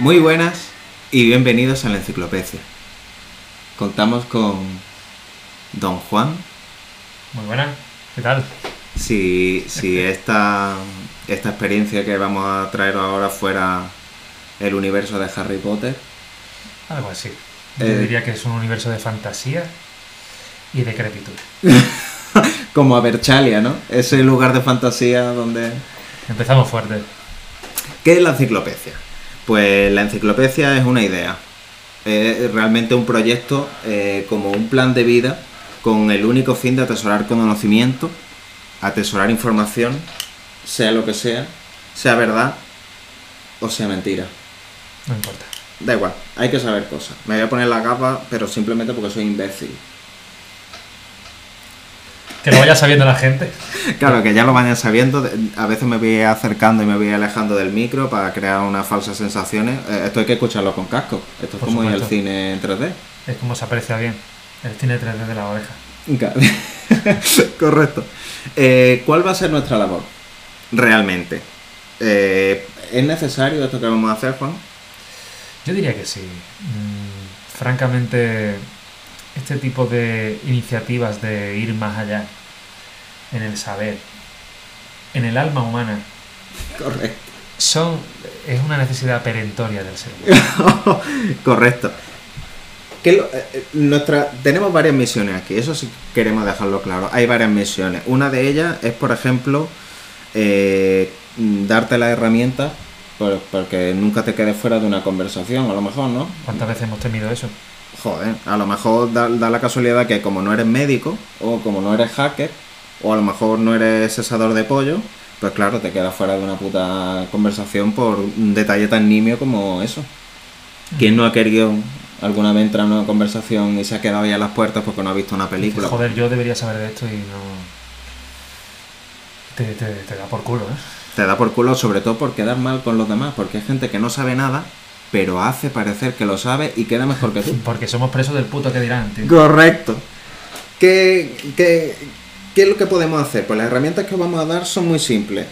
Muy buenas y bienvenidos a la enciclopedia. Contamos con Don Juan. Muy buenas, ¿qué tal? Si, si esta, esta experiencia que vamos a traer ahora fuera el universo de Harry Potter, Algo así. Yo Eh. diría que es un universo de fantasía y decrepitud. como Aberchalia, ¿no? Ese lugar de fantasía donde... Empezamos fuerte. ¿Qué es la enciclopedia? Pues la enciclopedia es una idea. Es realmente un proyecto eh, como un plan de vida con el único fin de atesorar conocimiento, atesorar información, sea lo que sea, sea verdad o sea mentira. No importa. Da igual, hay que saber cosas. Me voy a poner la capa, pero simplemente porque soy imbécil. Que lo vaya sabiendo la gente. Claro, que ya lo vayan sabiendo. A veces me voy acercando y me voy alejando del micro para crear unas falsas sensaciones. Eh, Esto hay que escucharlo con casco. Esto es Por como supuesto. cine en 3D. Es como se aprecia bien. El cine 3D de la oreja. Claro. Correcto. Eh, ¿Cuál va a ser nuestra labor? Realmente. Eh, ¿Es necesario esto que vamos a hacer, Juan? Yo diría que sí. Mm, francamente, este tipo de iniciativas de ir más allá en el saber, en el alma humana, Correcto. son es una necesidad perentoria del ser humano. Correcto. Que lo- eh, eh, nuestra, tenemos varias misiones aquí, eso sí queremos dejarlo claro. Hay varias misiones. Una de ellas es, por ejemplo, eh, darte las herramientas por- porque nunca te quedes fuera de una conversación, a lo mejor, ¿no? ¿Cuántas veces hemos temido eso? Joder, a lo mejor da, da la casualidad que como no eres médico, o como no eres hacker, o a lo mejor no eres cesador de pollo, pues claro, te quedas fuera de una puta conversación por un detalle tan nimio como eso. ¿Quién no ha querido alguna vez entrar en una conversación y se ha quedado ya a las puertas porque no ha visto una película? Joder, yo debería saber de esto y no. Te, te- te da por culo, ¿eh? Te da por culo sobre todo por quedar mal con los demás, porque hay gente que no sabe nada, pero hace parecer que lo sabe y queda mejor que tú. Porque somos presos del puto que dirán, tío. Correcto. ¿Qué, qué, qué es lo que podemos hacer? Pues las herramientas que os vamos a dar son muy simples.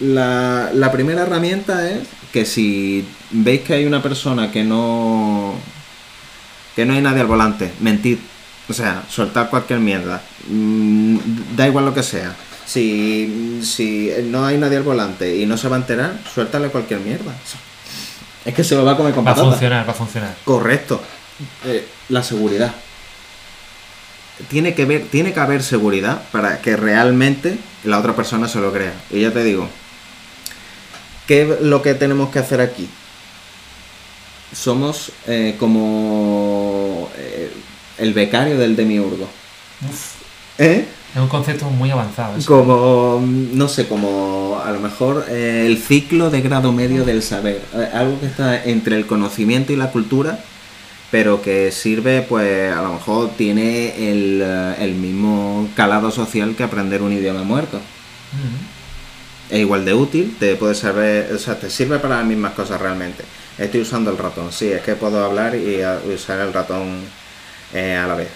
La, la primera herramienta es que si veis que hay una persona que no que no hay nadie al volante, mentid. O sea, soltar cualquier mierda. Mm, da igual lo que sea. Si, si no hay nadie al volante y no se va a enterar, suéltale cualquier mierda. Es que se lo va a comer con Va a patata. funcionar, va a funcionar. Correcto. Eh, la seguridad. Tiene que, ver, tiene que haber seguridad para que realmente la otra persona se lo crea. Y ya te digo, ¿qué es lo que tenemos que hacer aquí? Somos eh, como eh, el becario del demiurgo. Uf, ¿Eh? Es un concepto muy avanzado. eso. Como, no sé, como a lo mejor eh, el ciclo de grado medio del saber. Eh, algo que está entre el conocimiento y la cultura, pero que sirve, pues a lo mejor tiene el, eh, el mismo calado social que aprender un idioma muerto. Es igual de útil, te puede servir, o sea, te sirve para las mismas cosas realmente. Estoy usando el ratón, sí, es que puedo hablar y usar el ratón eh, a la vez.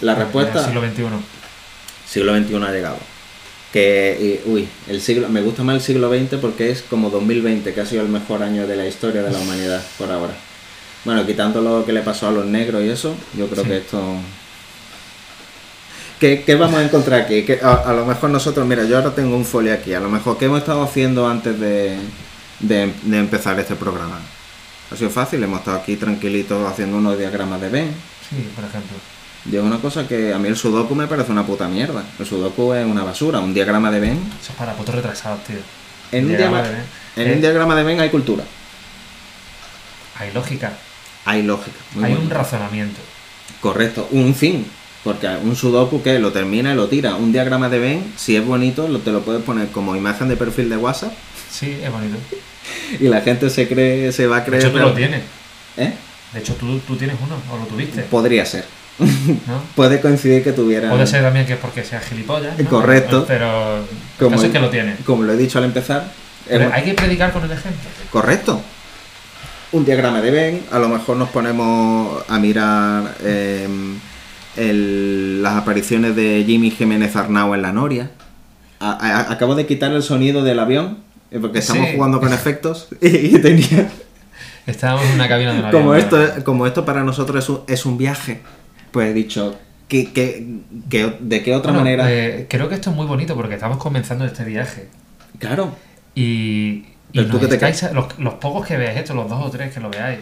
La respuesta... En el siglo XXI. Siglo XXI ha llegado. Que, y- uy, el siglo, me gusta más el siglo XX porque es como 2020, que ha sido el mejor año de la historia de la humanidad por ahora. Bueno, quitando lo que le pasó a los negros y eso, yo creo Sí. que esto... ¿Qué, qué vamos a encontrar aquí? Que a, a lo mejor nosotros, mira, yo ahora tengo un folio aquí, a lo mejor, ¿qué hemos estado haciendo antes de, de, de empezar este programa? Ha sido fácil, hemos estado aquí tranquilitos haciendo unos diagramas de Ben. Sí, por ejemplo. Y es una cosa que a mí el sudoku me parece una puta mierda. El sudoku es una basura. Un diagrama de Venn. Eso es para putos retrasados, tío. En, un, Diagrama de Venn. en un Eh, diagrama de Venn hay cultura. Hay lógica, Hay lógica. muy hay bueno. un razonamiento. Correcto. Un fin. Porque un sudoku que lo termina y lo tira. Un diagrama de Venn, si es bonito, lo, te lo puedes poner como imagen de perfil de WhatsApp. Sí, es bonito. Y la gente se cree, se va a De creer. hecho, tú lo tienes. ¿Eh? De hecho, tú, tú tienes uno, o lo tuviste, Podría ser. ¿No? Puede coincidir que tuviera. Puede ser también que es porque sea gilipollas. ¿no? Correcto. Pero el Como caso es el- que lo tiene. Como lo he dicho al empezar. Pero hay que predicar con el ejemplo. Correcto. Un diagrama de Venn, a lo mejor nos ponemos a mirar em, el- las apariciones de Jimmy Jiménez Arnau en la Noria. A- a- acabo de quitar el sonido del avión, eh, porque estamos Sí. jugando con efectos y, y tenía... Estábamos en una cabina de un avión. Como esto, como esto para nosotros es un, es un viaje, pues he dicho, ¿qué, qué- qué- de qué otra bueno, manera? eh, creo que esto es muy bonito porque estamos comenzando este viaje. Claro, Y, y nos te estáis- los, los pocos que veáis esto, los dos o tres que lo veáis,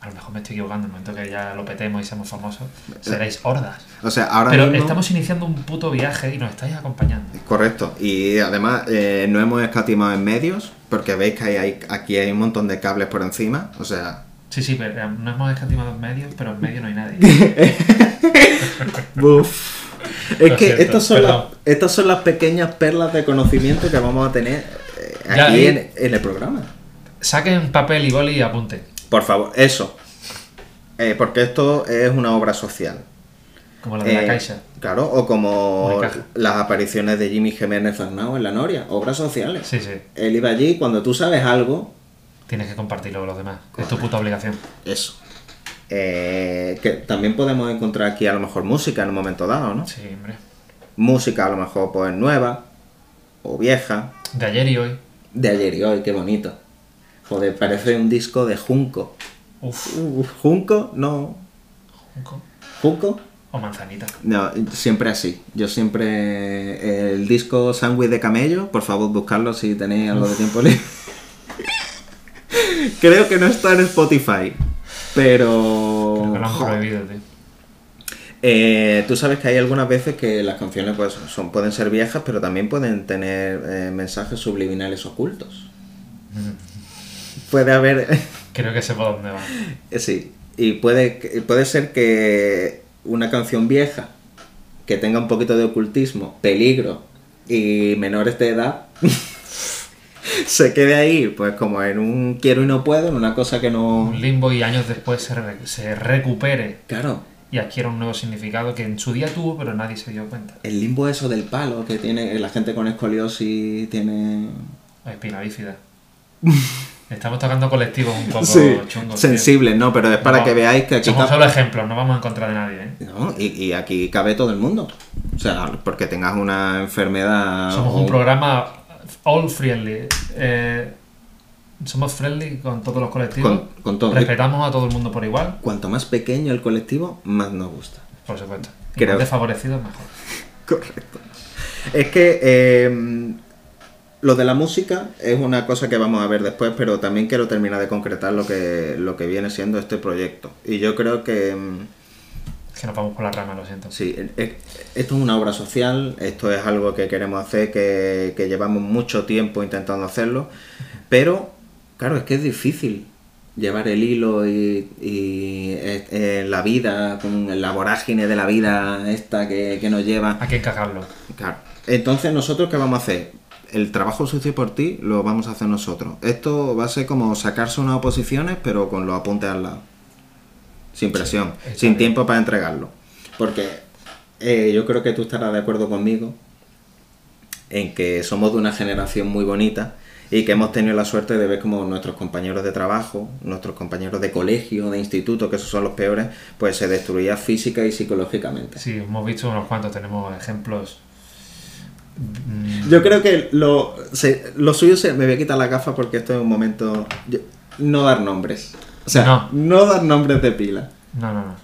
a lo mejor me estoy equivocando, en el momento que ya lo petemos y seamos famosos, seréis hordas. o sea, ahora Pero mismo... estamos iniciando un puto viaje y nos estáis acompañando. Correcto, y además eh, no hemos escatimado en medios, porque veis que hay, hay- aquí hay un montón de cables por encima, o sea... Sí, sí, pero eh, no hemos escatimado en medios, pero en medio no hay nadie. Buf. Es Lo que estas son, las, estas son las pequeñas perlas de conocimiento que vamos a tener eh, Ya, aquí en, en el programa. Saquen papel y boli y apunten. Por favor, eso. Eh, porque esto es una obra social. Como la de la Eh, Caixa. Claro, o como las apariciones de Jimmy Jiménez Fernao en La Noria, obras sociales. Sí, sí. Él iba allí cuando tú sabes algo, Tienes que compartirlo con los demás. Es tu puta obligación. eso. Eh, que también podemos encontrar aquí a lo mejor música en un momento dado, ¿no? Sí, hombre. Música a lo mejor pues nueva o vieja, De ayer y hoy. de ayer y hoy, qué bonito. Joder, parece un disco de Junco. Uf. Uh, ¿Junco? No. Junco. ¿Junco? O manzanita. No, siempre así. Yo siempre. El disco Sandwich de Camello, por favor, buscarlo si tenéis algo de tiempo libre. Creo que no está en Spotify. Pero. Creo que lo han jo, prohibido, tío. eh, Tú sabes que hay algunas veces que las canciones pues, son, pueden ser viejas, pero también pueden tener eh, mensajes subliminales ocultos. Puede haber. Creo que sé por dónde va. Eh, Sí, y puede, puede ser que una canción vieja que tenga un poquito de ocultismo, peligro y menores de edad se quede ahí, pues como en un quiero y no puedo, en una cosa que no... Un limbo y años después se, re- se recupere Claro, y adquiera un nuevo significado que en su día tuvo, pero nadie se dio cuenta. el limbo eso del palo que tiene la gente con escoliosis tiene... O espina bífida. Estamos tocando colectivos un poco Sí, chungos. tío. sensible, ¿no? Pero es para No, que veáis que aquí... Somos solo ejemplos, no vamos en contra de nadie, ¿eh? No, y, y aquí cabe todo el mundo. O sea, porque tengas una enfermedad... Somos o- un programa all friendly. Eh, somos friendly con todos los colectivos. Con- con todo. Respetamos a todo el mundo por igual, Cuanto más pequeño el colectivo, más nos gusta. por supuesto. Y Creo- más desfavorecidos, mejor. Correcto. Es que eh, lo de la música es una cosa que vamos a ver después, pero también quiero terminar de concretar lo que, lo que viene siendo este proyecto. Y yo creo que Es que nos vamos por la rama, lo siento. sí, es- esto es una obra social, esto es algo que queremos hacer, que, que llevamos mucho tiempo intentando hacerlo, pero claro, es que es difícil llevar el hilo y, y, eh, eh, la vida, con la vorágine de la vida esta que, que nos lleva. Hay que encajarlo. Claro. Entonces, ¿nosotros qué vamos a hacer? El trabajo sucio por ti lo vamos a hacer nosotros. Esto va a ser como sacarse unas oposiciones, pero con los apuntes al lado. Sin presión, sin bien. tiempo para entregarlo. Porque eh, yo creo que tú estarás de acuerdo conmigo en que somos de una generación muy bonita y que hemos tenido la suerte de ver como nuestros compañeros de trabajo, nuestros compañeros de colegio, de instituto, que esos son los peores, pues se destruía física y psicológicamente. Sí, hemos visto unos cuantos, tenemos ejemplos. mm, Yo creo que lo, se- lo suyo se, me voy a quitar la gafa porque esto es un momento. yo- no dar nombres. O sea, No. no, dar nombres de pila. No, no, no.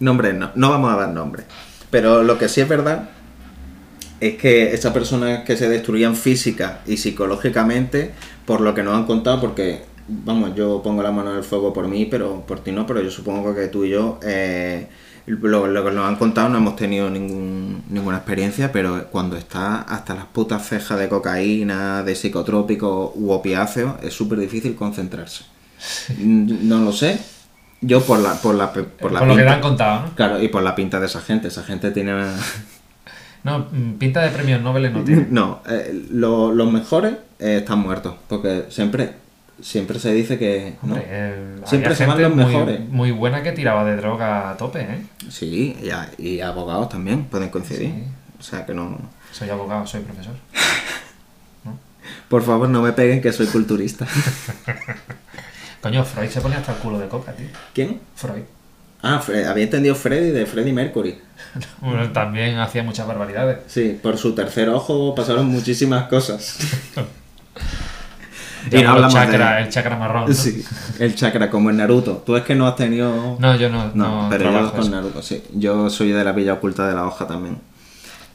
Nombres no, no vamos a dar nombres. Pero lo que sí es verdad es que esas personas que se destruían física y psicológicamente, por lo que nos han contado, porque, vamos, yo pongo la mano en el fuego por mí, pero por ti no, pero yo supongo que tú y yo, eh, lo, lo que nos han contado no hemos tenido ningún, ninguna experiencia, pero cuando está hasta las putas cejas de cocaína, de psicotrópicos u opiáceos, es súper difícil concentrarse. No lo sé. Yo por la, por la, por la Por lo que te pinta- han contado, ¿no? Claro, y por la pinta de esa gente. Esa gente tiene. una- No, mm, pinta de premios Nobel no tiene. No, eh, lo- los mejores eh, están muertos. Porque siempre siempre se dice que. ¿no? Eh, Siempre se van los muy, mejores. muy buena que tiraba de droga a tope, ¿eh? Sí, y, a- y abogados también pueden coincidir. Sí. O sea que no. Soy abogado, soy profesor. Por favor, no me peguen que soy culturista. Coño, Freud se ponía hasta el culo de coca, tío. ¿Quién? Freud. Ah, Fre- había entendido Freddy de Freddie Mercury. Bueno, también hacía muchas barbaridades. Sí, por su tercer ojo pasaron muchísimas cosas. Y no hablamos chakra, de- el chakra marrón. ¿no? Sí, el chakra, como en Naruto. Tú es que no has tenido... No, yo no. No, no pero yo con eso. Naruto, sí. Yo soy de la Villa Oculta de la Hoja también.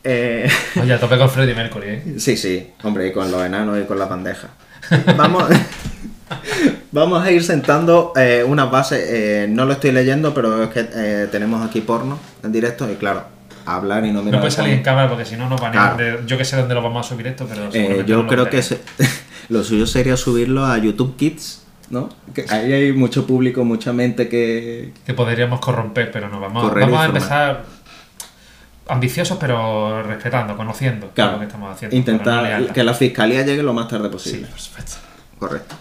Eh, Oye, a tope con Freddie Mercury, ¿eh? sí, sí, hombre, y con los enanos y con la bandeja. Vamos, vamos a ir sentando eh, unas bases. eh, no lo estoy leyendo, pero es que eh, tenemos aquí porno en directo y claro, hablar y no mirar. No puede salir en cámara porque si no nos banean Claro. de... Yo que sé dónde lo vamos a subir esto, pero yo no lo creo que se- lo suyo sería subirlo a YouTube Kids, ¿no? Que ahí hay mucho público, mucha mente que... que podríamos corromper, pero no, vamos, Correr vamos a empezar ambiciosos, pero respetando, conociendo Claro, lo que estamos haciendo. no intentar que la fiscalía llegue lo más tarde Sí, posible. por supuesto. Correcto.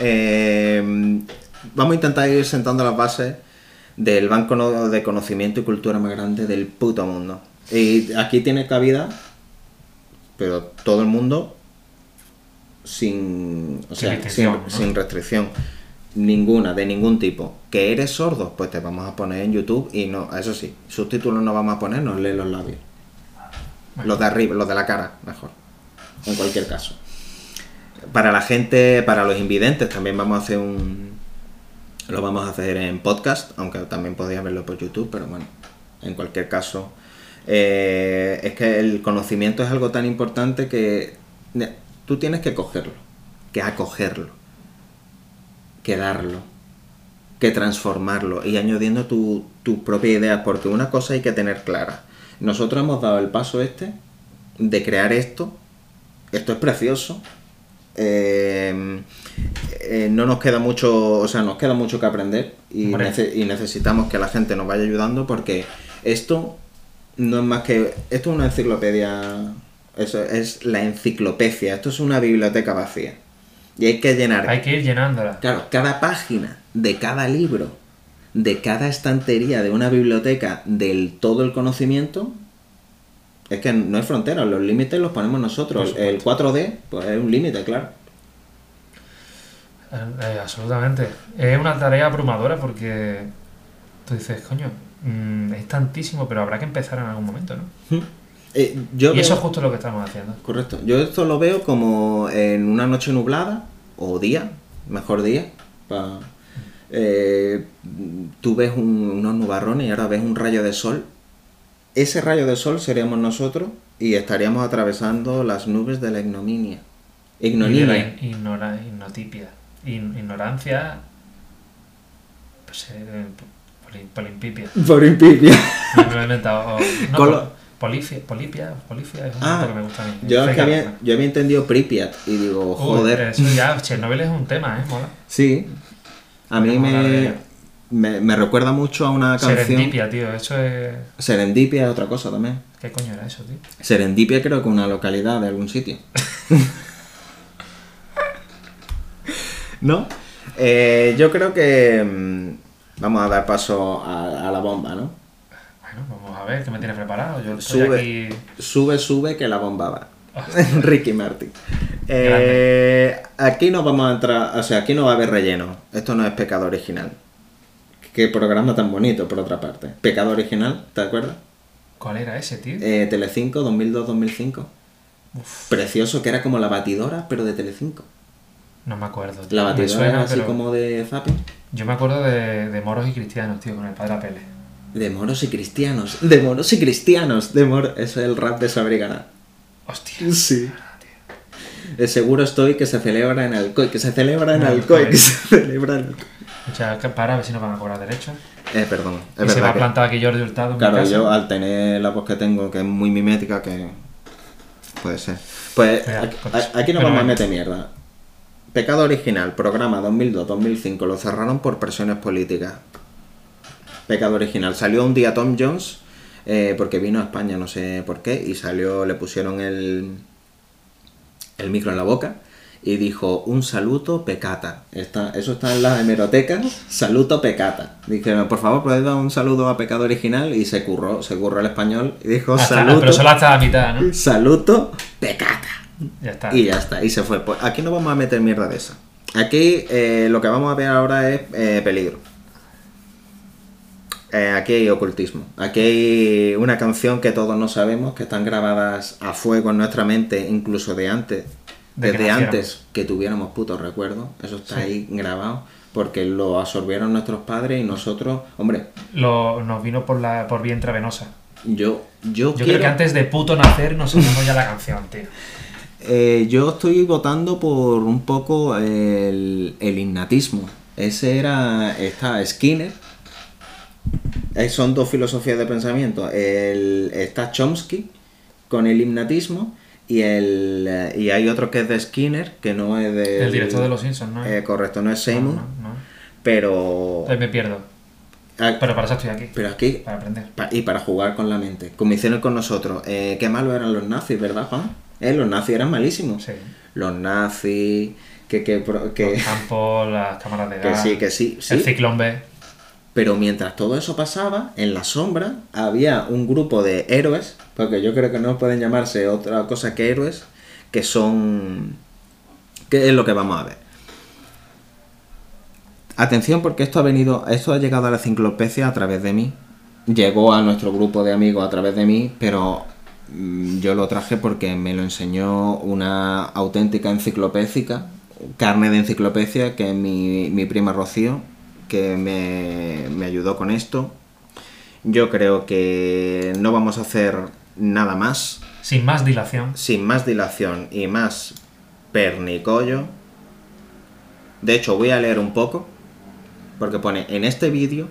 Eh, vamos a intentar ir sentando las bases del banco de conocimiento y cultura más grande del puto mundo. Y aquí tiene cabida, pero todo el mundo sin, o sea, restricción, sin, ¿no? sin restricción. Ninguna, de ningún tipo. ¿Que eres sordo? Pues te vamos a poner en YouTube y no, eso sí, subtítulos no vamos a poner, nos lee los labios. Los de arriba, los de la cara, mejor. En cualquier caso. Para la gente, para los invidentes, también vamos a hacer un. Lo vamos a hacer en podcast, aunque también podría verlo por YouTube, pero bueno, en cualquier caso. eh, es que el conocimiento es algo tan importante que tú tienes que cogerlo, que acogerlo, que darlo, que transformarlo y añadiendo tu, tu propia idea, porque una cosa hay que tener clara. Nosotros hemos dado el paso este de crear esto, esto es precioso, eh, eh, no nos queda mucho, o sea, nos queda mucho que aprender y, Hombre. nece- y necesitamos que la gente nos vaya ayudando porque esto no es más que, esto es una enciclopedia, eso es la enciclopedia, esto es una biblioteca vacía y hay que llenar Hay que ir llenándola. Claro, cada página de cada libro, de cada estantería de una biblioteca del todo el conocimiento, es que no hay fronteras, los límites los ponemos nosotros. El 4D, pues es un límite, claro. Eh, eh, absolutamente. Es una tarea abrumadora porque tú dices, coño, mm, es tantísimo, pero habrá que empezar en algún momento, ¿no? Eh, yo y eso es justo lo que estamos haciendo. Correcto. Yo esto lo veo como en una noche nublada, o día, mejor día. pa- eh, tú ves un- unos nubarrones y ahora ves un rayo de sol. Ese rayo de sol seríamos nosotros y estaríamos atravesando las nubes de la ignominia. Ignominia. ignora- ignotipia. In- ignorancia. Pues, eh, poli- polimpipia. Me lo he inventado. No, Colo- pol- polifia, polipia, polifia es un Ah, que me gusta a mí. Yo, es que Feca, había, bueno. yo había entendido Pripyat y digo, joder. Eso ya, Chernobyl es un tema, ¿eh? Mola. Sí. A mí me. Me, me recuerda mucho a una canción. Serendipia, tío. Eso es. Serendipia es otra cosa también. ¿Qué coño era eso, tío? Serendipia creo que una localidad de algún sitio. ¿No? Eh, yo creo que mm, vamos a dar paso a, a la bomba, ¿no? Bueno, vamos a ver qué me tienes preparado. Yo estoy Sube, aquí. sube, sube, que la bomba va. Ricky Martin. Eh, aquí no vamos a entrar, o sea, aquí no va a haber relleno. Esto no es pecado original. Qué programa tan bonito, por otra parte. Pecado original, ¿te acuerdas? ¿Cuál era ese, tío? Eh, Telecinco, 2002-2005. Precioso, que era como la batidora, pero de Telecinco. No me acuerdo. tío. La Me batidora suena, era así pero como de zapping. Yo me acuerdo de, de moros y cristianos, tío, con el padre Apele. De moros y cristianos. De moros y cristianos. De mor Eso es el rap de Sabrigana. Hostia. Sí. De seguro estoy que se celebra en Alcoy, que se celebra en No, Alcoy, que se celebra en Alcoy. O sea, para a ver si nos van a cobrar derechos. Eh, perdón. Es y se va verdad a que... plantar aquí Jordi Hurtado en mi Claro, casa. yo al tener la voz que tengo, que es muy mimética, que puede ser. Pues Mira, aquí, pues, aquí no pero vamos a meter mierda. Pecado original, programa 2002-2005, lo cerraron por presiones políticas. Pecado original. Salió un día Tom Jones, eh, porque vino a España, no sé por qué, y salió, le pusieron el, el micro en la boca y dijo un saluto pecata. Está, eso está en la hemeroteca, saluto pecata. Dijeron, por favor, podéis dar un saludo a pecado original y se curró, se curró el español y dijo Hasta- saluto, pero solo hasta la mitad, ¿no? saluto pecata. Ya está. Y ya está, y se fue. Pues aquí no vamos a meter mierda de esa. Aquí eh, lo que vamos a ver ahora es eh, peligro. Eh, aquí hay ocultismo. Aquí hay una canción que todos no sabemos, que están grabadas a fuego en nuestra mente, incluso de antes De desde antes que tuviéramos putos recuerdos. Eso está Sí. ahí grabado. Porque lo absorbieron nuestros padres y nosotros. Hombre, Lo, nos vino por la por vía intravenosa. yo, yo, Yo quiero. creo que antes de puto nacer nos sabemos ya la canción, tío. Eh, yo estoy votando por un poco el, el innatismo. Ese era. Está Skinner. Eh, son dos filosofías de pensamiento. El, está Chomsky con el innatismo. Y, el, y hay otro que es de Skinner, que no es de. El director de Los Simpsons, ¿no? Eh, correcto, no es Seymour. No, no, no. Pero. Ahí me pierdo. ah, Pero para eso estoy aquí. pero aquí. Para aprender. pa- y para jugar con la mente. Como hicieron con nosotros. Eh, qué malos eran los nazis, ¿verdad, Juan? Eh, los nazis eran malísimos. Sí. Los nazis. Que, que, que, Los campos, las cámaras de que gas. sí, que sí, sí. El ciclón B. Pero mientras todo eso pasaba, en la sombra había un grupo de héroes, porque yo creo que no pueden llamarse otra cosa que héroes, que son... ¿Qué es lo que vamos a ver? Atención porque esto ha venido, esto ha llegado a la enciclopedia a través de mí. Llegó a nuestro grupo de amigos a través de mí, pero mm, yo lo traje porque me lo enseñó una auténtica enciclopédica, carne de enciclopedia, que es mi, mi prima Rocío, que me, me ayudó con esto. Yo creo que no vamos a hacer nada más, Sin más dilación. sin más dilación y más pernicollo. De hecho, voy a leer un poco, porque pone, en este vídeo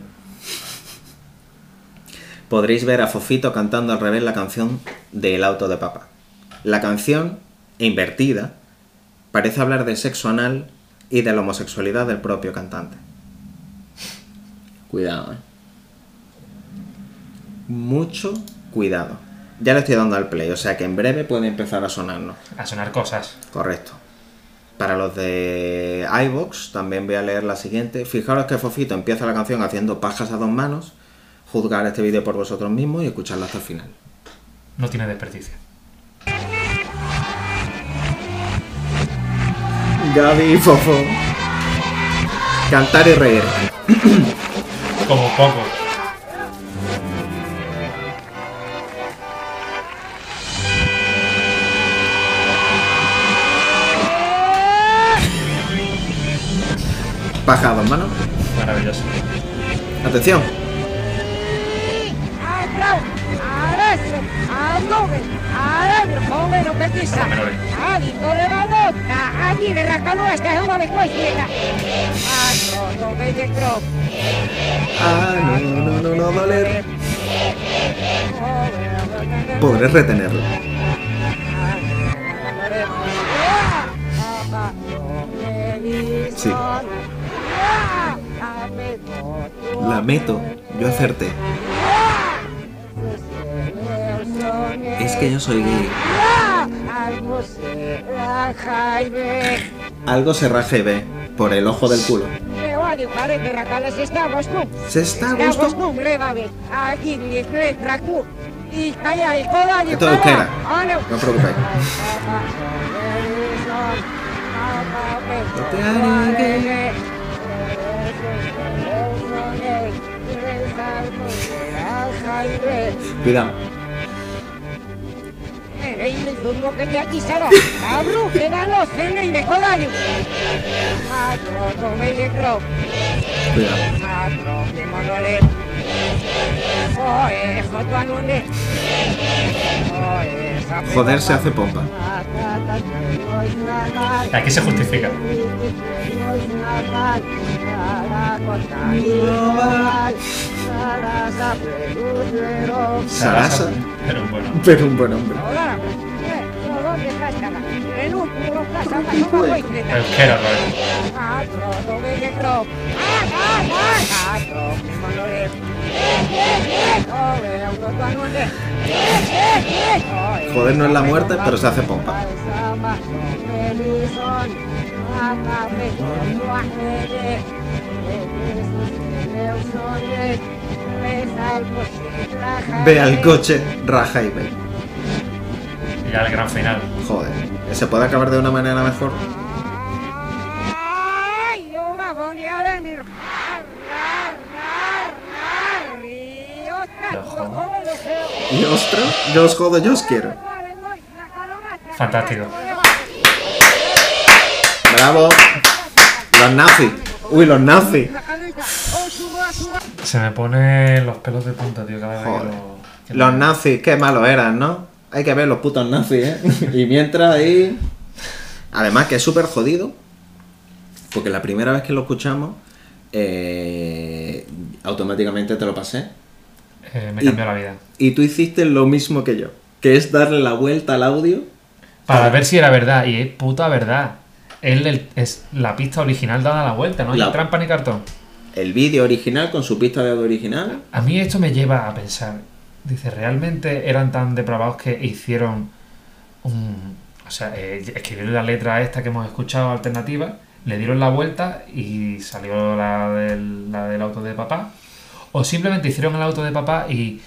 podréis ver a Fofito cantando al revés la canción de El auto de papá. La canción, invertida, parece hablar de sexo anal y de la homosexualidad del propio cantante. Cuidado, eh. Mucho cuidado. Ya le estoy dando al play, o sea que en breve puede empezar a sonarnos. A sonar cosas. Correcto. Para los de iVox, también voy a leer la siguiente. Fijaros que Fofito empieza la canción haciendo pajas a dos manos. Juzgar este vídeo por vosotros mismos y escucharlo hasta el final. No tiene desperdicio. Gaby y Fofo. Cantar y reír. Como poco. Paja a dos manos. Maravilloso. Atención. Ah, no, no, no, no, doler. Podré retenerlo. Sí. La meto. Yo acerté. Es que yo soy gay. Algo se ve. Por el ojo del culo. Se está a gusto. Esto es euskera. No os preocupéis. No te haré gay. Cuidado. Cuidado. Joder se hace pompa. Aquí se justifica. Sarasa. Pero un buen hombre. Euskera. Joder no es la muerte, pero se hace pompa. Ve al coche, raja y ve. Y ya el gran final. Joder. ¿Se puede acabar de una manera mejor? Y ostras, yo os jodo, yo os quiero. Fantástico. bravo. Los nazis. Uy, los nazis. Se me ponen los pelos de punta, tío, cada vez que Joder. lo. que Los lo- nazis, qué malos eran, ¿no? Hay que ver los putos nazis, ¿eh? Y mientras ahí... Además que es súper jodido, porque la primera vez que lo escuchamos, eh, automáticamente te lo pasé. eh, me y- cambió la vida. Y tú hiciste lo mismo que yo, que es darle la vuelta al audio. Para ver si era verdad, y es puta verdad. Es, el- es la pista original dada la vuelta, no hay La- trampa ni cartón. El vídeo original con su pista de audio original. A mí esto me lleva a pensar, dice, ¿realmente eran tan depravados que hicieron un... O sea, eh, escribieron la letra esta que hemos escuchado alternativa, le dieron la vuelta y salió la del, la del auto de papá? ¿O simplemente hicieron el auto de papá y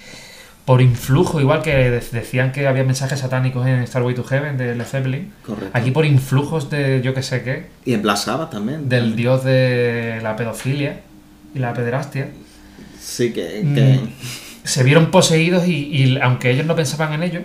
por influjo, igual que de- decían que había mensajes satánicos en Starway to Heaven de Led Zeppelin, Correcto. aquí por influjos de yo que sé qué, Y en Black Sabbath también. del dios de la pedofilia y la pederastia, Sí, que... Mm, que- se vieron poseídos y, y aunque ellos no pensaban en ello,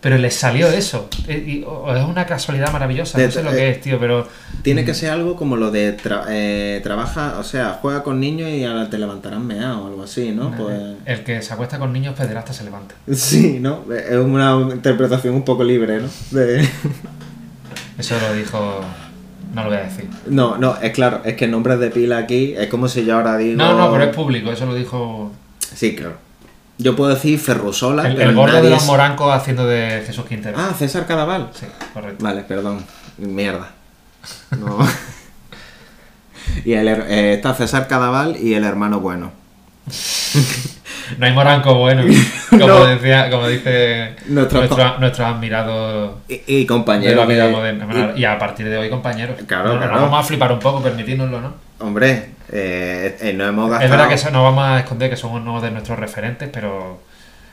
pero les salió eso. Eh, es una casualidad maravillosa, no sé lo eh, que es, tío, pero Tiene que ser algo como lo de tra- eh, trabaja, o sea, juega con niños y te levantarán meado o algo así, ¿no? Pues... el que se acuesta con niños pederastas se levanta. Sí, ¿no? Es una interpretación un poco libre, ¿no? De- Eso lo dijo... No lo voy a decir. No, no, es claro, es que nombres de pila aquí es como si yo ahora digo... No, no, pero es público, eso lo dijo Sí, claro. Yo puedo decir Ferrusola, el, el gordo de los es- morancos haciendo de Jesús Quintero. Ah, César Cadaval. Sí, correcto. Vale, perdón. Mierda. No. y el, eh, está César Cadaval y el hermano bueno. No hay moranco bueno, como, No. decía, como dice Nuestro- nuestro, nuestro admirado Y, y de compañero la vida que- moderna. Bueno, y, a partir de hoy, compañeros. Claro, Bueno, claro. nos vamos a flipar un poco, permitírnoslo, ¿no? Hombre, eh, eh, no hemos gastado... Es verdad que eso no vamos a esconder que somos uno de nuestros referentes, pero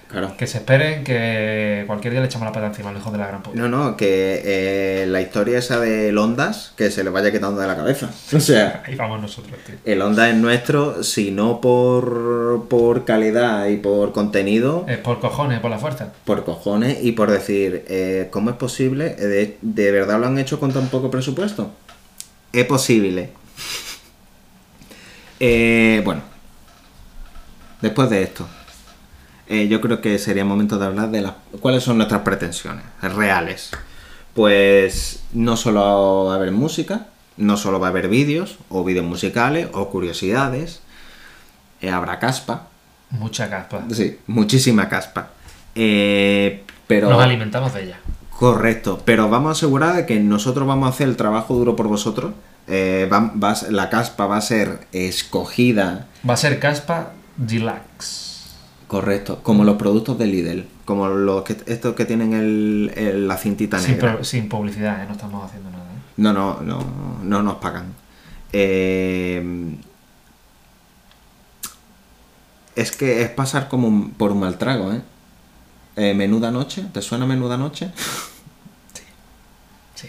Claro. que se esperen que cualquier día le echamos la pata encima hijo de la gran puta. No, no, que eh, la historia esa del Ondas, que se le vaya quitando de la cabeza. O sea, Ahí vamos nosotros, tío. el Ondas es nuestro, si no por, por calidad y por contenido, Es por cojones, por la fuerza. por cojones y por decir, eh, ¿cómo es posible? ¿De, de verdad lo han hecho con tan poco presupuesto? Es posible. Eh, bueno, después de esto, eh, yo creo que sería momento de hablar de las, cuáles son nuestras pretensiones reales. Pues no solo va a haber música, no solo va a haber vídeos, o vídeos musicales, o curiosidades, eh, habrá caspa, Mucha caspa. Sí, muchísima caspa. Eh, pero. Nos alimentamos de ella. Correcto, pero vamos a asegurar de que nosotros vamos a hacer el trabajo duro por vosotros. Eh, va- va la caspa va a ser escogida, Va a ser caspa deluxe. Correcto, como los productos de Lidl, como los que, estos que tienen el, el- la cintita Sin, negra. pro- sin publicidad, ¿eh? no estamos haciendo nada. ¿eh? No, no, no, no nos pagan. Eh, es que es pasar como un- por un mal trago, ¿eh? Eh, Menuda noche, ¿te suena menuda noche? Sí.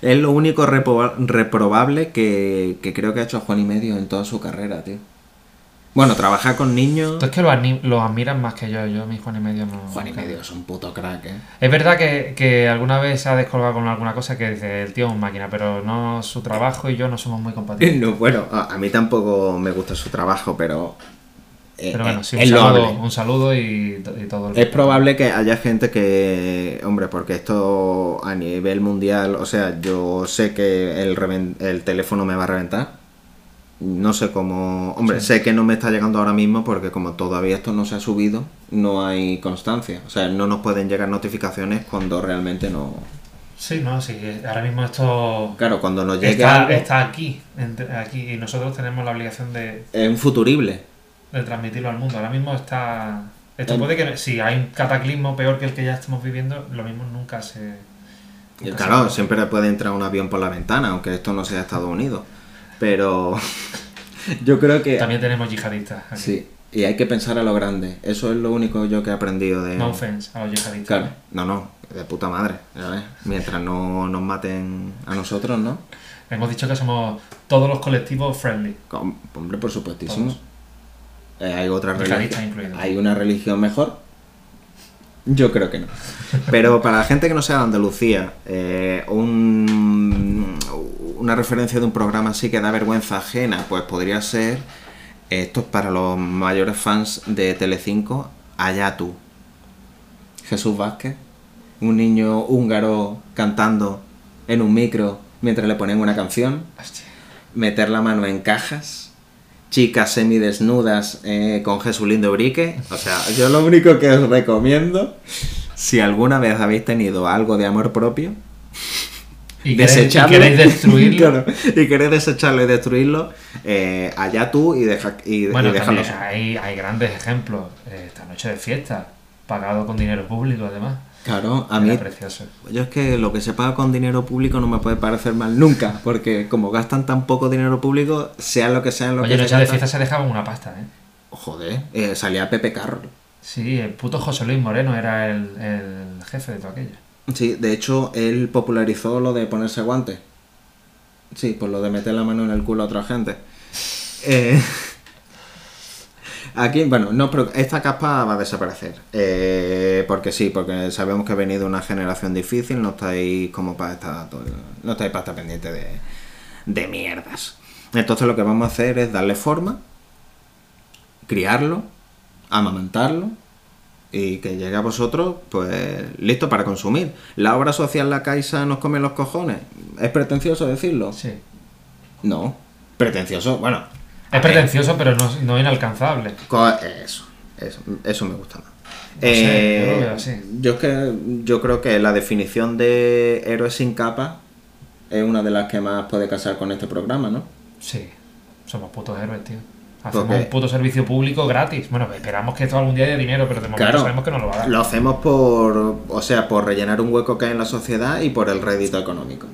Es lo único repo- reprobable que, que creo que ha hecho Juan y Medio en toda su carrera, tío. Bueno, trabajar con niños. Tú es que lo, admiran más que yo. Yo, a mi Juan y medio no. Juan y Medio es un puto crack, ¿eh? Es verdad que, que alguna vez se ha descolgado con alguna cosa que dice el tío es un máquina, pero no su trabajo y yo no somos muy compatibles. No, bueno, a, a mí tampoco me gusta su trabajo, pero. eh, Pero bueno, eh, sí, un saludo, un saludo y, y todo el Es probable que haya gente que, hombre, porque esto a nivel mundial, o sea, yo sé que el, el teléfono me va a reventar. No sé cómo, hombre, Sí. sé que no me está llegando ahora mismo porque como todavía esto no se ha subido, no hay constancia. O sea, no nos pueden llegar notificaciones cuando realmente no... Sí, no, sí. Ahora mismo esto Claro, cuando nos llegue está, algo, está aquí, aquí y nosotros tenemos la obligación de, es un futurible. de transmitirlo al mundo. Ahora mismo está... Esto En- puede que si hay un cataclismo peor que el que ya estamos viviendo, lo mismo nunca se... Nunca claro, se- siempre puede entrar un avión por la ventana, aunque esto no sea Estados Unidos. Pero yo creo que... También tenemos yihadistas. aquí. Sí, y hay que pensar a lo grande. Eso es lo único yo que he aprendido de... No offense a los yihadistas. Claro, no, no, de puta madre. ya ves, Mientras no nos maten a nosotros, ¿no? Hemos dicho que somos todos los colectivos friendly. Hombre, por supuestísimo. Eh, hay otra religión. ¿Hay una religión mejor? Yo creo que no. Pero para la gente que no sea de Andalucía, eh, un, una referencia de un programa así que da vergüenza ajena, pues podría ser, esto es para los mayores fans de Telecinco, Allá tú. Jesús Vázquez, un niño húngaro cantando en un micro mientras le ponen una canción, meter la mano en cajas, chicas semidesnudas eh, con Jesulindo Brique. O sea, yo lo único que os recomiendo, si alguna vez habéis tenido algo de amor propio, Y queréis, y desecharlo. queréis destruirlo. Claro, y queréis desecharlo y destruirlo, eh, allá tú y, deja, y, Bueno, y déjalo también hay, hay grandes ejemplos. Eh, Esta noche de fiesta, pagado con dinero público, además. Claro, a Era mí precioso. Yo es que lo que se paga con dinero público no me puede parecer mal nunca, porque como gastan tan poco dinero público, sea lo que sea en lo Oye, que Noche se de fiesta se dejaban una pasta, ¿eh? Joder, eh, salía Pepe Carroll. Sí, el puto José Luis Moreno era el, el jefe de todo aquello. Sí, de hecho, él popularizó lo de ponerse guantes. Sí, por lo de meter la mano en el culo a otra gente. Eh, Aquí, bueno, no, pero esta capa va a desaparecer. Eh, porque sí, porque sabemos que ha venido una generación difícil, no estáis como para estar, no estáis para estar pendiente de, de mierdas. Entonces lo que vamos a hacer es darle forma, criarlo, amamantarlo y que llegue a vosotros, pues listo para consumir. La obra social La Caixa nos come los cojones. ¿Es pretencioso decirlo? Sí. No. Pretencioso, bueno. Es pretencioso, pero no, no inalcanzable. Eso, eso, eso me gusta más. No sé, Eh, así. yo es que yo creo que la definición de héroe sin capa es una de las que más puede casar con este programa, ¿no? Sí. Somos putos héroes, tío. Hacemos un puto servicio público gratis. Bueno, esperamos que esto algún día dé dinero, pero de momento Claro. sabemos que no lo va a dar. Lo hacemos por, o sea, por rellenar un hueco que hay en la sociedad y por el rédito económico.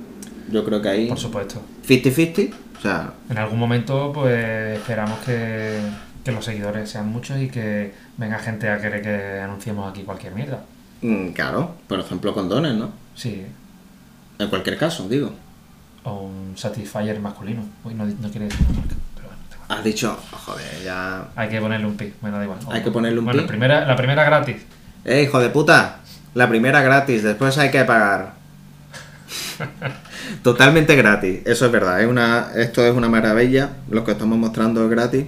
Yo creo que ahí Por supuesto. 50-50, o sea, En algún momento, pues esperamos que, que los seguidores sean muchos y que venga gente a querer que anunciemos aquí cualquier mierda. mm, claro, por ejemplo condones, ¿no? Sí. En cualquier caso, digo. O un Satisfyer masculino. Uy, no, no quiere decir una marca, pero bueno, da igual. Has dicho, joder, ya... Hay que ponerle un pi. Bueno, da igual. Hay que ponerle un bueno, pi. Primera, la primera gratis. ¡Eh, hijo de puta! La primera gratis, después hay que pagar. Totalmente gratis, eso es verdad. Es una, esto es una maravilla, lo que estamos mostrando es gratis.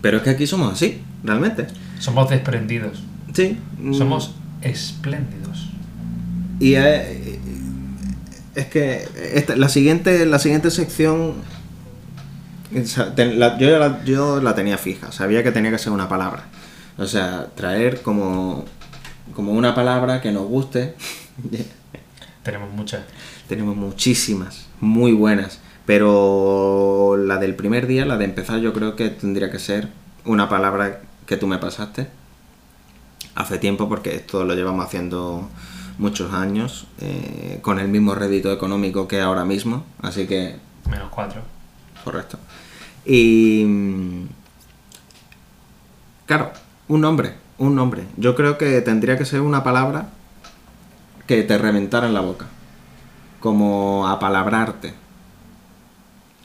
Pero es que aquí somos así, realmente. Somos desprendidos. Sí. mm, Somos espléndidos. Y es, es que esta- la, siguiente, la siguiente sección. O sea, ten- la- yo, la, yo la tenía fija, sabía que tenía que ser una palabra. O sea, traer como, como una palabra que nos guste. Tenemos muchas. Tenemos muchísimas, muy buenas. Pero la del primer día, la de empezar, yo creo que tendría que ser una palabra que tú me pasaste hace tiempo, porque esto lo llevamos haciendo muchos años, eh, con el mismo rédito económico que ahora mismo. Así que, Menos cuatro. correcto. Y. mm, Claro, un nombre, un nombre. Yo creo que tendría que ser una palabra que te reventara en la boca. Como apalabrarte.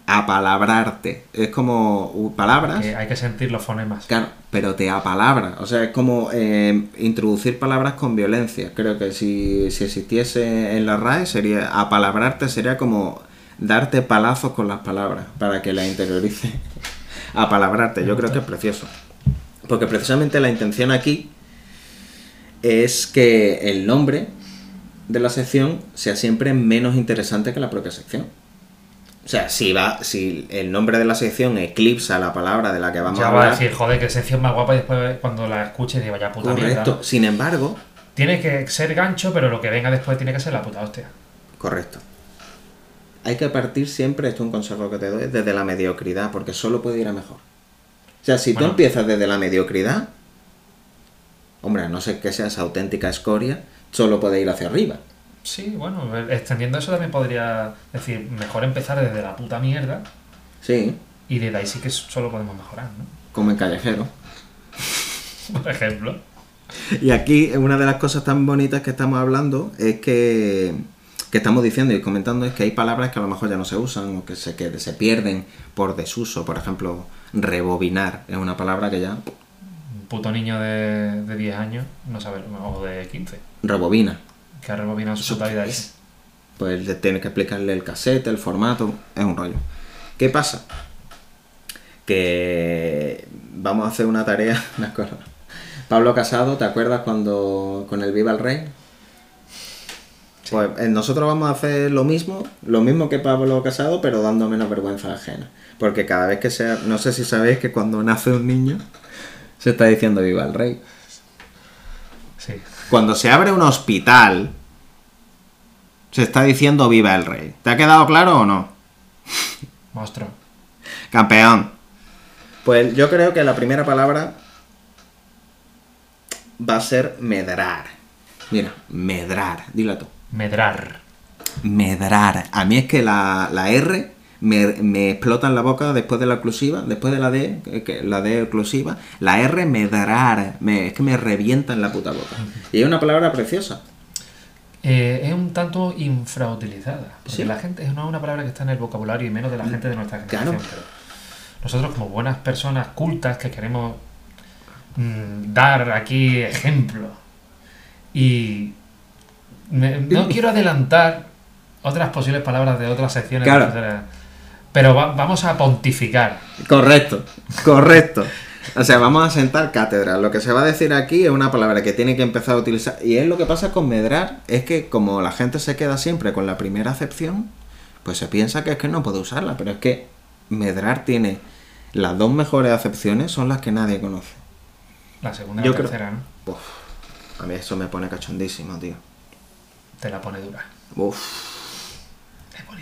Apalabrarte. Es como palabras. Que hay que sentir los fonemas. Claro, pero te apalabra. O sea, es como eh, introducir palabras con violencia. Creo que si, si existiese en la RAE, sería apalabrarte sería como darte palazos con las palabras para que la interiorice. apalabrarte, yo creo que es precioso. Porque precisamente la intención aquí es que el nombre de la sección sea siempre menos interesante que la propia sección. O sea, si va, si el nombre de la sección eclipsa la palabra de la que vamos ya a va a hablar, decir, joder, que sección más guapa y después cuando la escuches diga, vaya puta correcto. mierda. Sin embargo, Tiene que ser gancho, pero lo que venga después tiene que ser la puta hostia. correcto. Hay que partir siempre, esto es un consejo que te doy, desde la mediocridad, porque solo puede ir a mejor. O sea, si tú empiezas desde la mediocridad, hombre, a no ser que seas auténtica escoria, solo puede ir hacia arriba. Sí, bueno, extendiendo eso también podría decir, mejor empezar desde la puta mierda Sí, y desde ahí sí que solo podemos mejorar, ¿no? como en callejero. Por ejemplo. Y aquí una de las cosas tan bonitas que estamos hablando es que, que estamos diciendo y comentando es que hay palabras que a lo mejor ya no se usan o que se, que se pierden por desuso. Por ejemplo, rebobinar es una palabra que ya Un puto niño de, de 10 años, no sabe, o de 15, rebobina. que ha rebobinado su ahí. Pues tienes que explicarle el cassette, el formato, es un rollo. ¿Qué pasa? Que vamos a hacer una tarea, me acuerdo. Pablo Casado, ¿te acuerdas cuando con el Viva el Rey? Pues eh, nosotros vamos a hacer lo mismo, lo mismo que Pablo Casado, pero dando menos vergüenza ajena. Porque cada vez que sea, no sé si sabéis que cuando nace un niño se está diciendo Viva el Rey. Sí. Cuando se abre un hospital se está diciendo Viva el Rey. ¿Te ha quedado claro o no? Monstruo. Campeón. Pues yo creo que la primera palabra va a ser medrar. Mira, medrar. Dilo tú. Medrar. Medrar. A mí es que la, la R me, me explota en la boca después de la oclusiva, después de la D, que- que la D oclusiva. La R medrar. Me, es que me revienta en la puta boca. Y es una palabra preciosa. Eh, es un tanto infrautilizada. Porque Sí. la gente no es una palabra que está en el vocabulario y menos de la gente de nuestra Claro. generación. pero nosotros, como buenas personas cultas que queremos mm, dar aquí ejemplo y me- no quiero adelantar otras posibles palabras de otras secciones, Claro. de la- pero va- vamos a pontificar. Correcto, correcto. O sea, vamos a sentar cátedra. Lo que se va a decir aquí es una palabra que tiene que empezar a utilizar. Y es lo que pasa con medrar, es que como la gente se queda siempre con la primera acepción, pues se piensa que es que no puede usarla. Pero es que medrar tiene las dos mejores acepciones, son las que nadie conoce. La segunda y Yo la creo- tercera, ¿no? Uf, a mí eso me pone cachondísimo, tío. Te la pone dura. Uf.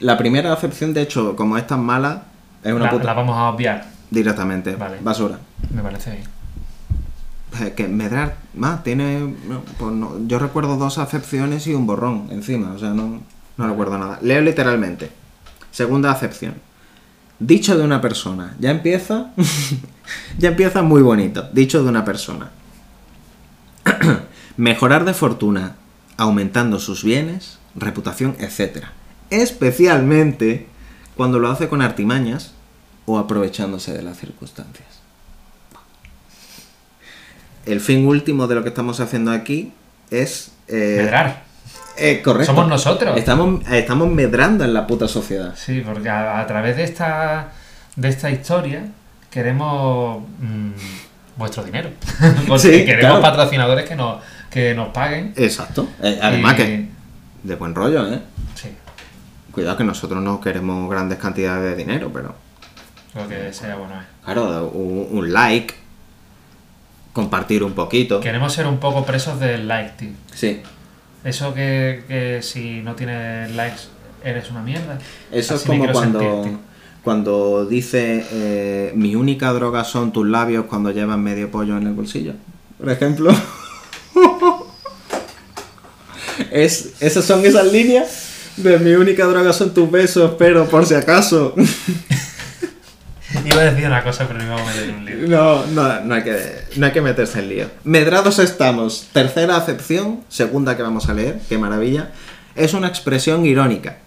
La primera acepción, de hecho, como es tan mala, es una La, puta... la vamos a obviar, Directamente, Vale. basura. me parece bien. Eh, que Medrar, más, tiene. pues no, yo recuerdo dos acepciones y un borrón encima, o sea, no, no recuerdo nada. Leo literalmente. Segunda acepción. Dicho de una persona. Ya empieza. ya empieza muy bonito. Dicho de una persona. Mejorar de fortuna, aumentando sus bienes, reputación, etc. Especialmente cuando lo hace con artimañas o aprovechándose de las circunstancias. El fin último de lo que estamos haciendo aquí es... eh, Medrar. eh, correcto. Somos nosotros. Estamos, estamos medrando en la puta sociedad. Sí, porque a, a través de esta, de esta historia queremos mm, vuestro dinero. porque Sí, queremos claro. patrocinadores que nos, que nos paguen. Exacto. Eh, además Y- que... De buen rollo, ¿eh? Sí, Cuidado que nosotros no queremos grandes cantidades de dinero, pero... lo que sea bueno es. Claro, un, un like, compartir un poquito. Queremos ser un poco presos del like, tío. Sí. Eso que, que si no tienes likes eres una mierda. Eso Así es como cuando, sentir, cuando dice eh, mi única droga son tus labios cuando llevas medio pollo en el bolsillo. Por ejemplo. es, esas son esas líneas de mi única droga son tus besos, pero por si acaso. Iba a decir una cosa, pero me iba a meter en un lío. No, no, no hay que, no hay que meterse en lío. Medrados estamos. Tercera acepción, segunda que vamos a leer, qué maravilla. Es una expresión irónica.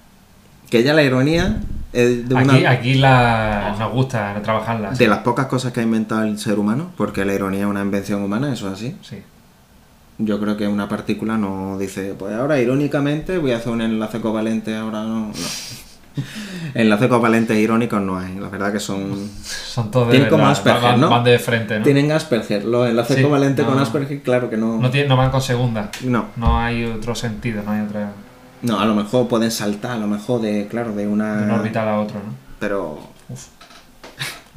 Que ya la ironía es de una Aquí, aquí la, nos gusta trabajarla. de las pocas cosas que ha inventado el ser humano, porque la ironía es una invención humana, eso es así. Sí. Yo creo que una partícula no dice, pues ahora irónicamente voy a hacer un enlace covalente, ahora no. no. Enlace covalente irónicos no hay, la verdad que son. Son todos de Tienen como verdad, Asperger, van, ¿no? van de frente, ¿no? Tienen Asperger, los enlaces Sí, covalentes con. Asperger, claro que no. No, tienen- no van con segunda. No, No hay otro sentido, no hay otra. no, a lo mejor pueden saltar, a lo mejor de, claro, de una. De un orbital a otro, ¿no? Pero Uf.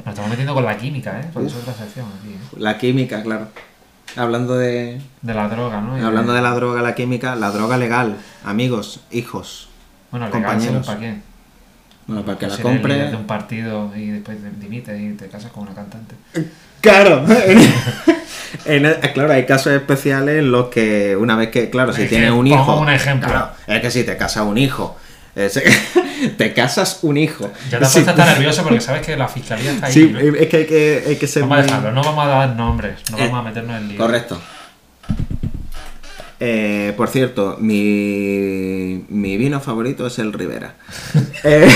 Nos estamos metiendo con la química, ¿eh? Es otra sección aquí, ¿eh? la química, claro. Hablando de, De la droga, ¿no? Y hablando de la droga, la química, la droga legal, amigos, hijos, Bueno, legal, compañeros. ¿para qué? bueno, para que la el líder compre. de un partido y después dimites y te casas con una cantante. Claro, En el- claro, hay casos especiales en los que una vez que, claro, si tienes un pongo hijo, un ejemplo. claro, es que si te casas un hijo, te casas un hijo. Ya te has puesto nervioso porque sabes que la fiscalía está ahí. sí, ¿no? es que hay que, hay que ser Vamos a dejarlo, no vamos a dar nombres, no Eh, vamos a meternos en lío. Correcto. Eh, por cierto, mi, mi vino favorito es el Rivera. Eh,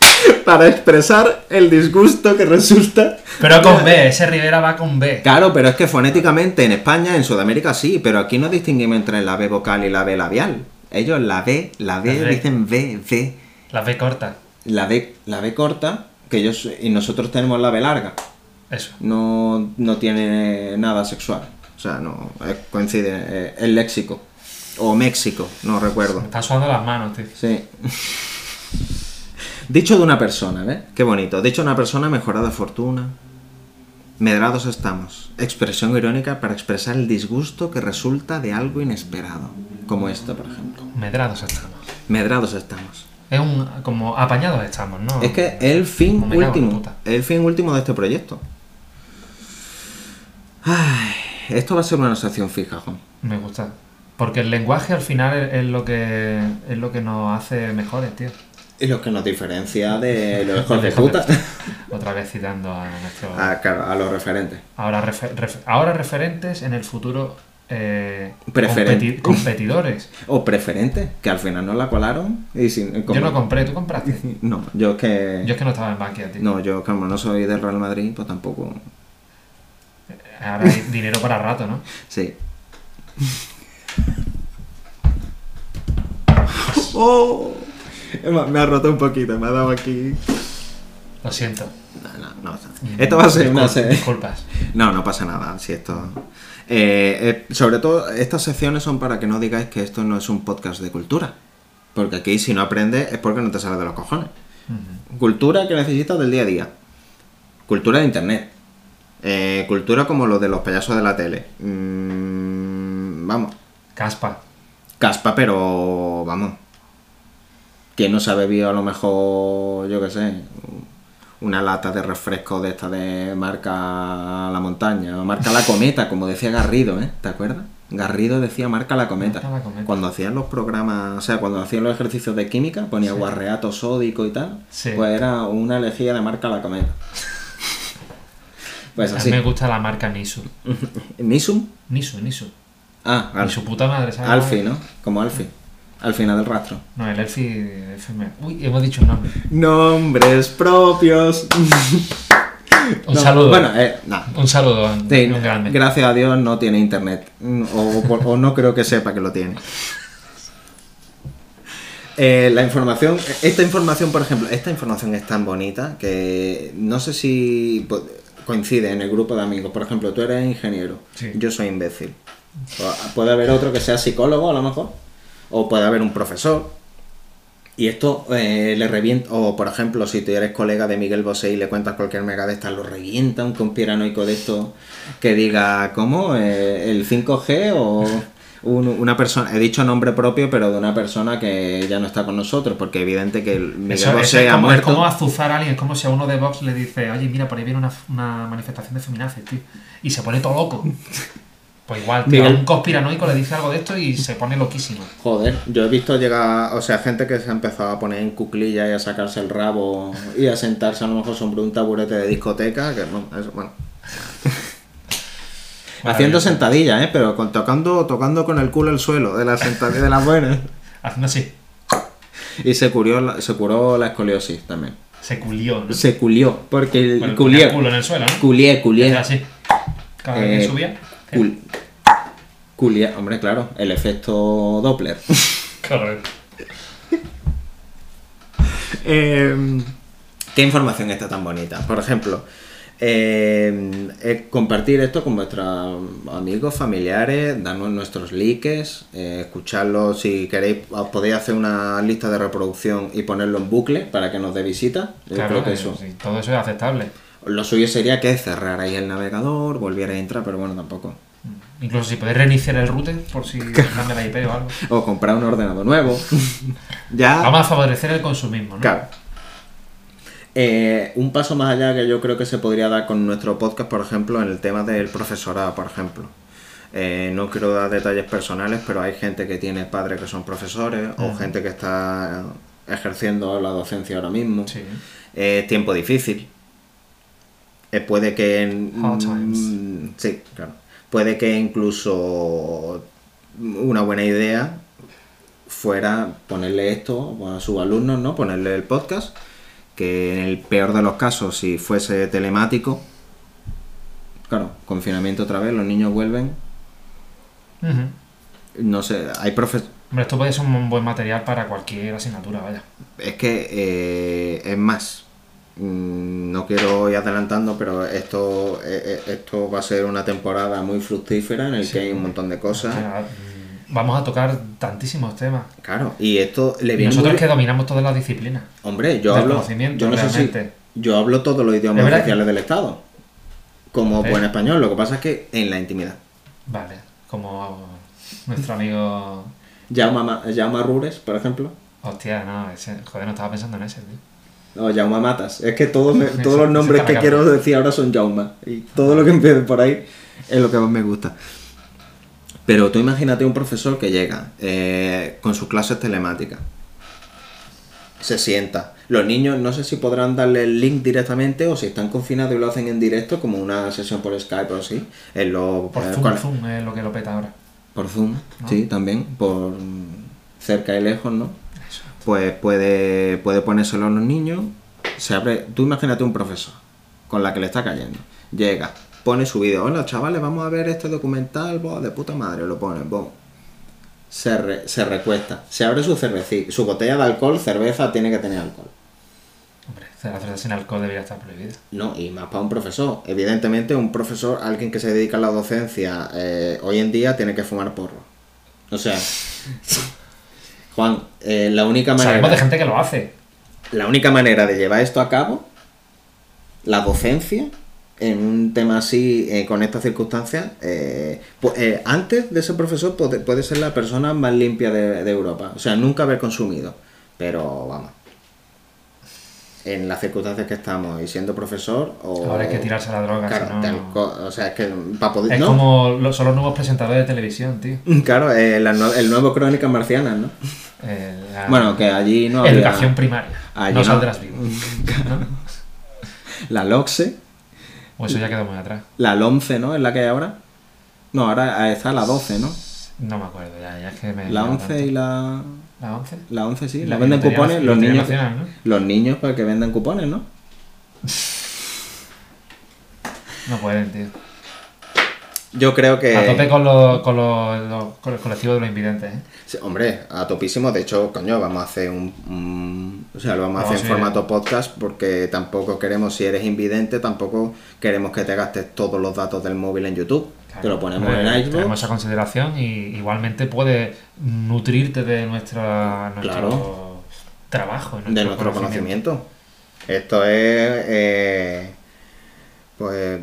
para expresar el disgusto que resulta. Pero con B, ese Rivera va con B. Claro, pero es que fonéticamente en España, en Sudamérica sí, pero aquí no distinguimos entre la B vocal y la B labial. Ellos la B, la B, La dicen B, B. La B corta. La B, la B corta, que ellos, y nosotros tenemos la B larga. Eso. No, no tiene nada sexual. O sea, no eh, coincide eh, el léxico. O México, no Me recuerdo. están sudando las manos, tío. Sí. Dicho de una persona, ¿ves? Qué bonito. Dicho de una persona mejorada fortuna. Medrados estamos. Expresión irónica para expresar el disgusto que resulta de algo inesperado. Como esto, por ejemplo. Medrados estamos. Medrados estamos. Es un. como apañados estamos, ¿no? Es que el fin Como último. El fin último de este proyecto. Ay, esto va a ser una sección fija, Juan. Me gusta. Porque el lenguaje al final es, es lo que es lo que nos hace mejores, tío. Y lo que nos diferencia de los hijos de puta. Otra vez citando a nuestro. A, claro, a los referentes. Ahora, refe- ref- ahora referentes, en el futuro eh, competi- competidores. O preferentes, que al final no la colaron. Y sin, Yo no compré, tú compraste. No, yo es que. Yo es que no estaba en Bankia, tío. No, yo como no soy del Real Madrid, pues tampoco. Ahora hay dinero para rato, ¿no? Sí. ¡Oh! Me ha roto un poquito, me ha dado aquí. Lo siento. No, no, no. Esto va a ser una. Disculpas. No, no pasa nada. Si esto. Eh, eh, sobre todo, estas secciones son para que no digáis que esto no es un podcast de cultura. Porque aquí, si no aprendes, es porque no te sale de los cojones. Cultura que necesitas del día a día. Cultura de internet. Eh, cultura como lo de los payasos de la tele. Mm, vamos. Caspa. Caspa, pero vamos. ¿Quién no se ha bebido a lo mejor, yo qué sé, una lata de refresco de esta de marca La Montaña, o marca La Cometa, como decía Garrido, ¿eh? ¿Te acuerdas? Garrido decía marca La Cometa. Marca La Cometa. Cuando hacían los programas, o sea, cuando hacían los ejercicios de química, ponía Sí. guarreato sódico y tal, Sí. pues era una lejía de marca La Cometa. Pues a mí así. me gusta la marca Nisu. ¿Nisum? Nisu, Nisu. Ah, Y su puta madre, ¿sabes? Alfie, ¿no? Como Alfie. Al final del rastro. No, el me- Uy, hemos dicho un nombre. Nombres propios. Un No, saludo. Bueno, eh, no. Un saludo. Sí, un grande. gracias a Dios no tiene internet. Mm, O, no creo que sepa que lo tiene. Eh, la información, esta información, por ejemplo, esta información es tan bonita que no sé si coincide en el grupo de amigos. Por ejemplo, tú eres ingeniero, Sí. yo soy imbécil. Puede haber otro que sea psicólogo a lo mejor, o puede haber un profesor. Y esto eh, le revienta, o por ejemplo, si tú eres colega de Miguel Bosé y le cuentas cualquier mega de estas, lo revienta un conspiranoico de esto que diga, ¿cómo? Eh, ¿El 5G o un- una persona? He dicho nombre propio, pero de una persona que ya no está con nosotros, porque evidente que el Miguel Eso, Bosé es, ha como, es muerto. como azuzar a alguien, es como si a uno de Vox le dice, oye, mira, por ahí viene una, una manifestación de feminazis, tío. Y se pone todo loco. Pues igual, tío, Miguel- a un conspiranoico le dice algo de esto y se pone loquísimo. Joder, yo he visto llegar, o sea, gente que se ha empezado a poner en cuclillas y a sacarse el rabo y a sentarse a lo mejor sobre un taburete de discoteca, que no, eso, bueno. Haciendo sentadillas, ¿eh? Pero con, tocando, tocando con el culo el suelo de las sentadillas de las buenas. Haciendo así. Y se curó, la- se curó la escoliosis también. Se culió, ¿no? Se culió, porque el Bueno, culié, el culo en el suelo, ¿no? culié, culié, así. Cada vez que Eh, subía. Cul- culié, hombre, claro, el efecto Doppler. Correcto. Eh, ¿Qué información está tan bonita? Por ejemplo, eh, eh, compartir esto con vuestros amigos, familiares, darnos nuestros likes, eh, escucharlo si queréis, podéis hacer una lista de reproducción y ponerlo en bucle para que nos dé visita. Yo Claro, creo que eh, eso. sí, todo eso es aceptable. Lo suyo sería que cerrarais el navegador, volvierais a entrar, pero bueno, tampoco. Incluso si podéis reiniciar el router por si cambia la IP o algo. O comprar un ordenador nuevo. ya. Vamos a favorecer el consumismo, ¿no? Claro. Eh, un paso más allá que yo creo que se podría dar con nuestro podcast, por ejemplo, en el tema del profesorado, por ejemplo. Eh, no quiero dar detalles personales, pero hay gente que tiene padres que son profesores o gente que está ejerciendo la docencia ahora mismo. Sí. Eh, tiempo difícil. Eh, puede que... en- Hard times. mm, sí, claro. Puede que incluso una buena idea fuera ponerle esto a sus alumnos, ¿no? Ponerle el podcast, que en el peor de los casos, si fuese telemático, claro, confinamiento otra vez, los niños vuelven, no sé, hay profe Hombre, esto puede ser un buen material para cualquier asignatura, vaya. Es que eh, es más. Mm, No quiero ir adelantando, pero esto, eh, eh, esto va a ser una temporada muy fructífera en el que hay un montón de cosas. Vamos a tocar tantísimos temas. Claro, y esto le viene nosotros muy que dominamos todas las disciplinas. Hombre, yo hablo. Yo no sé si. realmente. Yo hablo todos los idiomas oficiales del Estado. Como ¿Eh? buen español. Lo que pasa es que en la intimidad. Vale, como nuestro amigo... Jaume Rures, por ejemplo. Hostia, no, ese... Joder, no estaba pensando en ese, tío. O Jaume Matas. Es que todos, me- todos los nombres que quiero decir ahora son Jaume. Y todo lo que empiece por ahí es lo que más me gusta. Pero tú imagínate un profesor que llega eh, con sus clases telemáticas. Se sienta. Los niños no sé si podrán darle el link directamente o si están confinados y lo hacen en directo como una sesión por Skype o así. En los, Por eh, Zoom, con- Zoom es lo que lo peta ahora. por Zoom, ¿No? sí, también. Por cerca y lejos, ¿no? Pues puede, puede ponérselo a los niños. Se abre, tú imagínate un profesor con la que le está cayendo. Llega, pone su vídeo. Hola chavales, vamos a ver este documental, buah, de puta madre, lo pone, boom. Se, re- se recuesta, se abre su cervecita, su botella de alcohol, cerveza tiene que tener alcohol. Hombre, cerveza sin alcohol debería estar prohibida. No, y más para un profesor. Evidentemente, un profesor, alguien que se dedica a la docencia, eh, hoy en día tiene que fumar porro. O sea, Juan, eh, la única manera. Sabemos de gente que lo hace. La única manera de llevar esto a cabo, la docencia, en un tema así, eh, con estas circunstancias, eh, pu- eh, antes de ser profesor puede, puede ser la persona más limpia de, de Europa. O sea, nunca haber consumido. Pero vamos. En las circunstancias que estamos y siendo profesor o... Ahora hay que tirarse a la droga, Claro, si no- o sea, es que para poder... Es no, como los, son los nuevos presentadores de televisión, tío. Claro, eh, la el nuevo Crónicas Marcianas, ¿no? Eh, la- Bueno, que allí no había... Educación primaria. Allí no no- saldrás vivo. ¿no? La LOXE, O eso ya quedó muy atrás. la LOMCE, ¿no? Es la que hay ahora. No, ahora está la 12, ¿no? No me acuerdo, ya, ya es que me. La me 11 y la... ¿La 11? La 11 sí, La la venden cupones, los niños, ¿no? los niños para que vendan cupones, ¿no? No pueden, tío. Yo creo que... A tope con, los con, los- los- con el colectivo de los invidentes, ¿eh? Sí, hombre, a topísimo. De hecho, coño, vamos a hacer un... un- o sea, lo vamos a hacer en sí. formato podcast porque tampoco queremos, si eres invidente, tampoco queremos que te gastes todos los datos del móvil en YouTube. Te lo ponemos Eh, en Tenemos iVoox. esa consideración y igualmente puede nutrirte de nuestra, nuestro Claro. trabajo. de nuestro conocimiento. Esto es, eh, pues,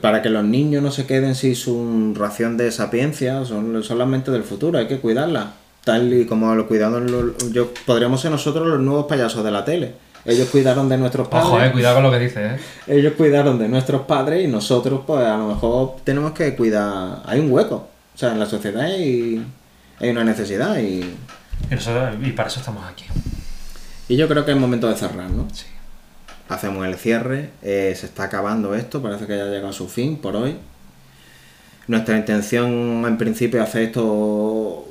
para que los niños no se queden sin su ración de sapiencia, son, mentes del futuro, hay que cuidarlas. Tal y como lo cuidaron, los- yo, podríamos ser nosotros los nuevos payasos de la tele. Ellos cuidaron de nuestros padres. Ojo, eh, cuidado con lo que dices, ¿eh? Ellos cuidaron de nuestros padres y nosotros, pues, a lo mejor tenemos que cuidar. Hay un hueco. O sea, en la sociedad hay, hay una necesidad y, Y, nosotros- y para eso estamos aquí. y yo creo que es momento de cerrar, ¿no? Sí. Hacemos el cierre, eh, se está acabando esto, parece que ya ha llegado a su fin por hoy. Nuestra intención en principio es hacer esto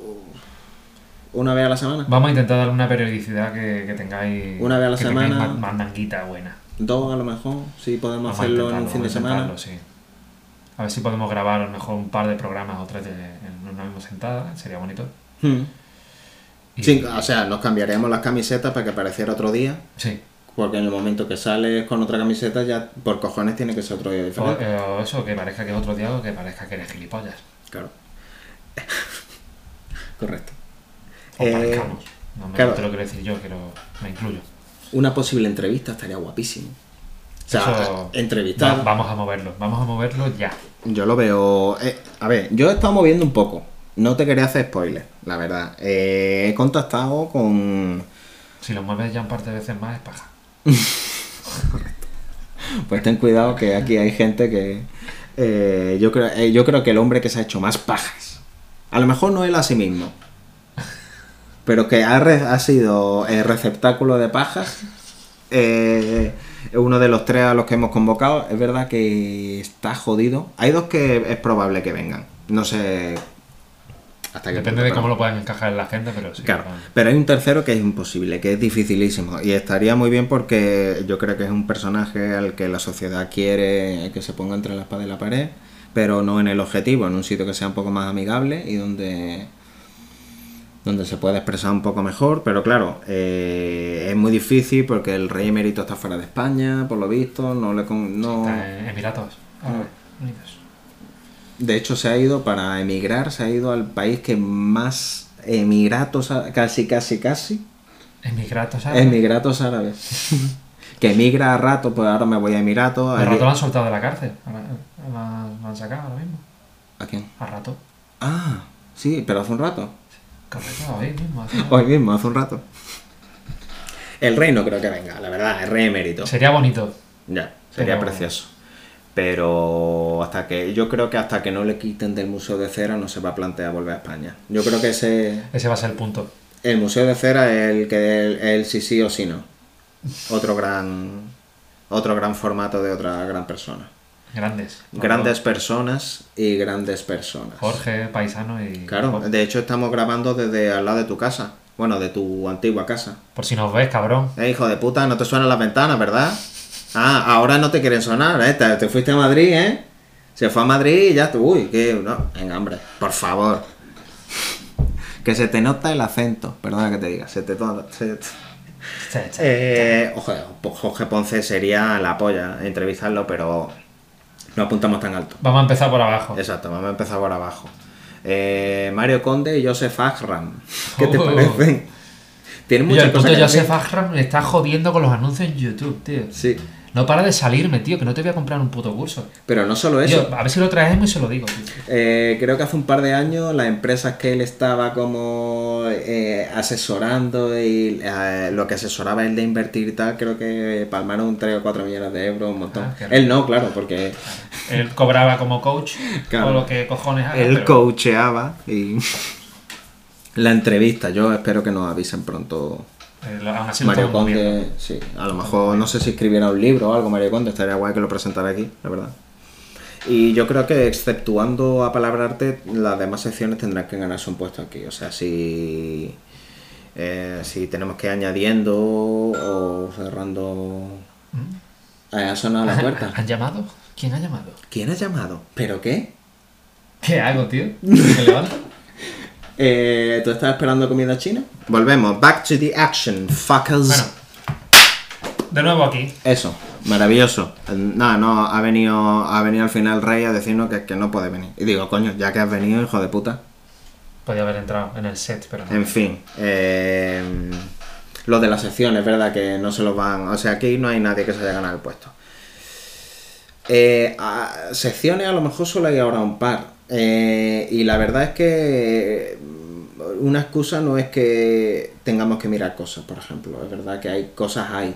una vez a la semana, Vamos a intentar darle una periodicidad que, que tengáis. Una vez a la que semana. ma- mandanguita buena. dos a lo mejor, si podemos Vamos a hacerlo en un fin de semana. sí. A ver si podemos grabar a lo mejor un par de programas o tres de- en una misma sentada, sería bonito. Hmm. Y- Sí, o sea, nos cambiaríamos las camisetas para que pareciera otro día, sí. porque en el momento que sales con otra camiseta ya por cojones tiene que ser otro día diferente. eh, o eso, que parezca que es otro día o que parezca que eres gilipollas. Claro. Correcto. O Eh, parezcamos. No, me- claro. te lo quiero decir yo, pero me incluyo. Una posible entrevista estaría guapísimo. O sea, Eso- entrevistar. Va- vamos a moverlo, vamos a moverlo ya. Yo lo veo. eh, a ver, yo he estado moviendo un poco. No te quería hacer spoiler, la verdad. Eh, he contactado con. Si lo mueves ya un par de veces más es paja. Pues ten cuidado que aquí hay gente que. eh, yo, creo, yo creo que el hombre que se ha hecho más pajas. A lo mejor no él a sí mismo. Pero que ha, re- ha sido el receptáculo de pajas. eh, uno de los tres a los que hemos convocado. Es verdad que está jodido. Hay dos que es probable que vengan. No sé. Hasta Depende punto, de pero- cómo lo puedan encajar en la gente, pero sí. Claro, pero hay un tercero que es imposible, que es dificilísimo. Y estaría muy bien porque yo creo que es un personaje al que la sociedad quiere que se ponga entre la espada y la pared, pero no en el objetivo, en un sitio que sea un poco más amigable y donde donde se puede expresar un poco mejor, pero claro, eh, es muy difícil porque el rey emérito está fuera de España, por lo visto, no le con- no, Está en Emiratos Árabes Unidos. de hecho se ha ido para emigrar, se ha ido al país que más emiratos, casi, casi, casi, Emiratos Árabes. emiratos árabes. que emigra a rato, pues ahora me voy a Emiratos. A- rato lo han soltado de la cárcel. Lo han sacado ahora mismo. ¿A quién? Al rato. Ah, sí, pero hace un rato. Correcto, hoy mismo. hace- Hoy mismo, hace un rato. El rey no creo que venga, la verdad, el rey emérito. Sería bonito. Ya, sería Pero- precioso. Pero hasta que yo creo que hasta que no le quiten del Museo de Cera no se va a plantear volver a España. Yo creo que ese Ese va a ser el punto. el Museo de Cera es el que el, el sí sí o sí no. Otro gran otro gran formato de otra gran persona. Grandes. Grandes personas y grandes personas. Jorge, paisano y. Claro, de hecho estamos grabando desde al lado de tu casa. Bueno, de tu antigua casa. Por si nos ves, cabrón. Eh, hijo de puta, no te suenan las ventanas, ¿verdad? Ah, ahora no te quieren sonar, ¿eh? Te, te fuiste a Madrid, ¿eh? Se fue a Madrid y ya tú, uy, que no, venga, hombre, por favor. Que se te nota el acento, perdona que te diga, se te nota. se-. Eh, ojo, Jorge Ponce sería la polla entrevistarlo, pero no apuntamos tan alto. Vamos a empezar por abajo. Exacto, vamos a empezar por abajo. Eh, Mario Conde y Joseph Agram. ¿Qué te Oh. parecen? Tienen Y muchas el cosas Joseph me está jodiendo con los anuncios en YouTube, tío. Sí, No para de salirme, tío, que no te voy a comprar un puto curso. pero no solo eso. Tío, a ver si lo traemos y se lo digo. Eh, creo que hace un par de años las empresas que él estaba como eh, asesorando y eh, lo que asesoraba él de invertir y tal, creo que palmaron 3 o 4 millones de euros, un montón. Ah, él no, claro, porque Él cobraba como coach Claro. o lo que cojones haga. él pero- coacheaba y la entrevista. Yo espero que nos avisen pronto. Eh, aún así Mario. Conde, sí, a lo mejor no sé si escribiera un libro o algo, Mario Conde, estaría guay que lo presentara aquí, la verdad. Y yo creo que exceptuando a Palabrarte, las demás secciones tendrán que ganarse un puesto aquí. O sea, si, eh, si tenemos que ir añadiendo o cerrando... Eh, ha sonado la puerta. ¿Han llamado? ¿Quién ha llamado? ¿Quién ha llamado? ¿Pero qué? ¿Qué hago, tío? ¿Me levanto? Eh, ¿Tú estás esperando comida china? Volvemos. Back to the action, fuckers. Bueno, de nuevo aquí. Eso, maravilloso. Nada, no, ha venido, ha venido al final Rey a decirnos que, que no puede venir. Y digo, coño, ya que has venido, hijo de puta. Podía haber entrado en el set, pero no. En fin, eh, lo de las secciones, verdad que no se los van. O sea, aquí no hay nadie que se haya ganado el puesto. Eh, a- secciones a lo mejor solo hay ahora un par. Eh, y la verdad es que mm, una excusa no es que tengamos que mirar cosas, por ejemplo. Es verdad que hay cosas ahí.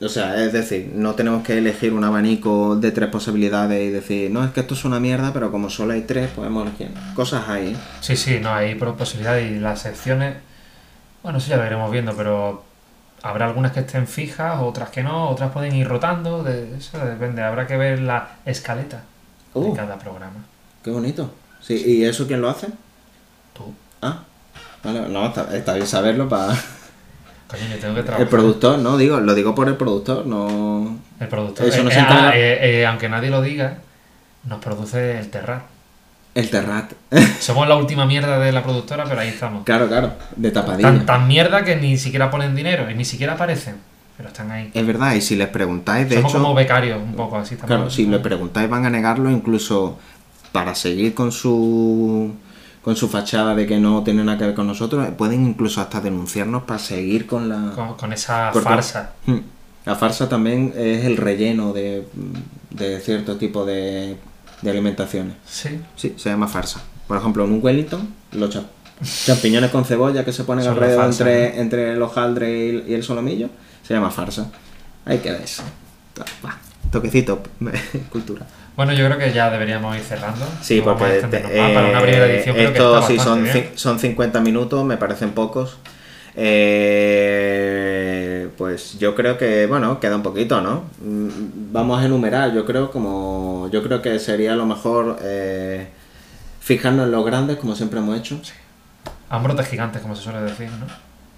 O sea, es decir, no tenemos que elegir un abanico de tres posibilidades y decir, no, es que esto es una mierda, pero como solo hay tres, podemos elegir. Cosas ahí. ¿eh? Sí, sí, no, hay posibilidades y las secciones. Bueno, eso ya lo iremos viendo, pero habrá algunas que estén fijas, otras que no, otras pueden ir rotando. De, eso depende, habrá que ver la escaleta de cada programa. Qué bonito. Sí, ¿y eso quién lo hace? Tú, Ah, vale, no, está, está bien saberlo para coño, yo tengo que trabajar. el productor, no digo, lo digo por el productor, no. El productor. Eso no Eh, se encarga- ah, eh, eh, aunque nadie lo diga, nos produce el Terrat. El Terrat. Somos la última mierda de la productora, pero ahí estamos. claro, claro, de tapadilla. Tan, tan mierda que ni siquiera ponen dinero y ni siquiera aparecen, pero están ahí. Es verdad, y si les preguntáis, de Somos hecho, como becarios, un poco así estamos. claro, si le preguntáis van a negarlo incluso para seguir con su con su fachada de que no tiene nada que ver con nosotros, pueden incluso hasta denunciarnos para seguir con la con, con esa Porque- farsa. Hmm. La farsa también es el relleno de, de cierto tipo de, de alimentaciones. Sí. Sí, se llama farsa. Por ejemplo, en un Wellington, los cha- champiñones con cebolla que se ponen Son alrededor farsa, entre, entre el hojaldre y el, y el solomillo, se llama farsa. Ahí queda eso. Va, Toquecito, cultura. Bueno, yo creo que ya deberíamos ir cerrando. Sí, más. para una primera eh, edición creo que esto sí son, son 50 minutos, me parecen pocos. Eh, pues yo creo que, bueno, queda un poquito, ¿no? Mm, Vamos a enumerar, yo creo como, yo creo que sería lo mejor eh, fijarnos en los grandes, como siempre hemos hecho. Hambrotes gigantes, como se suele decir, ¿no?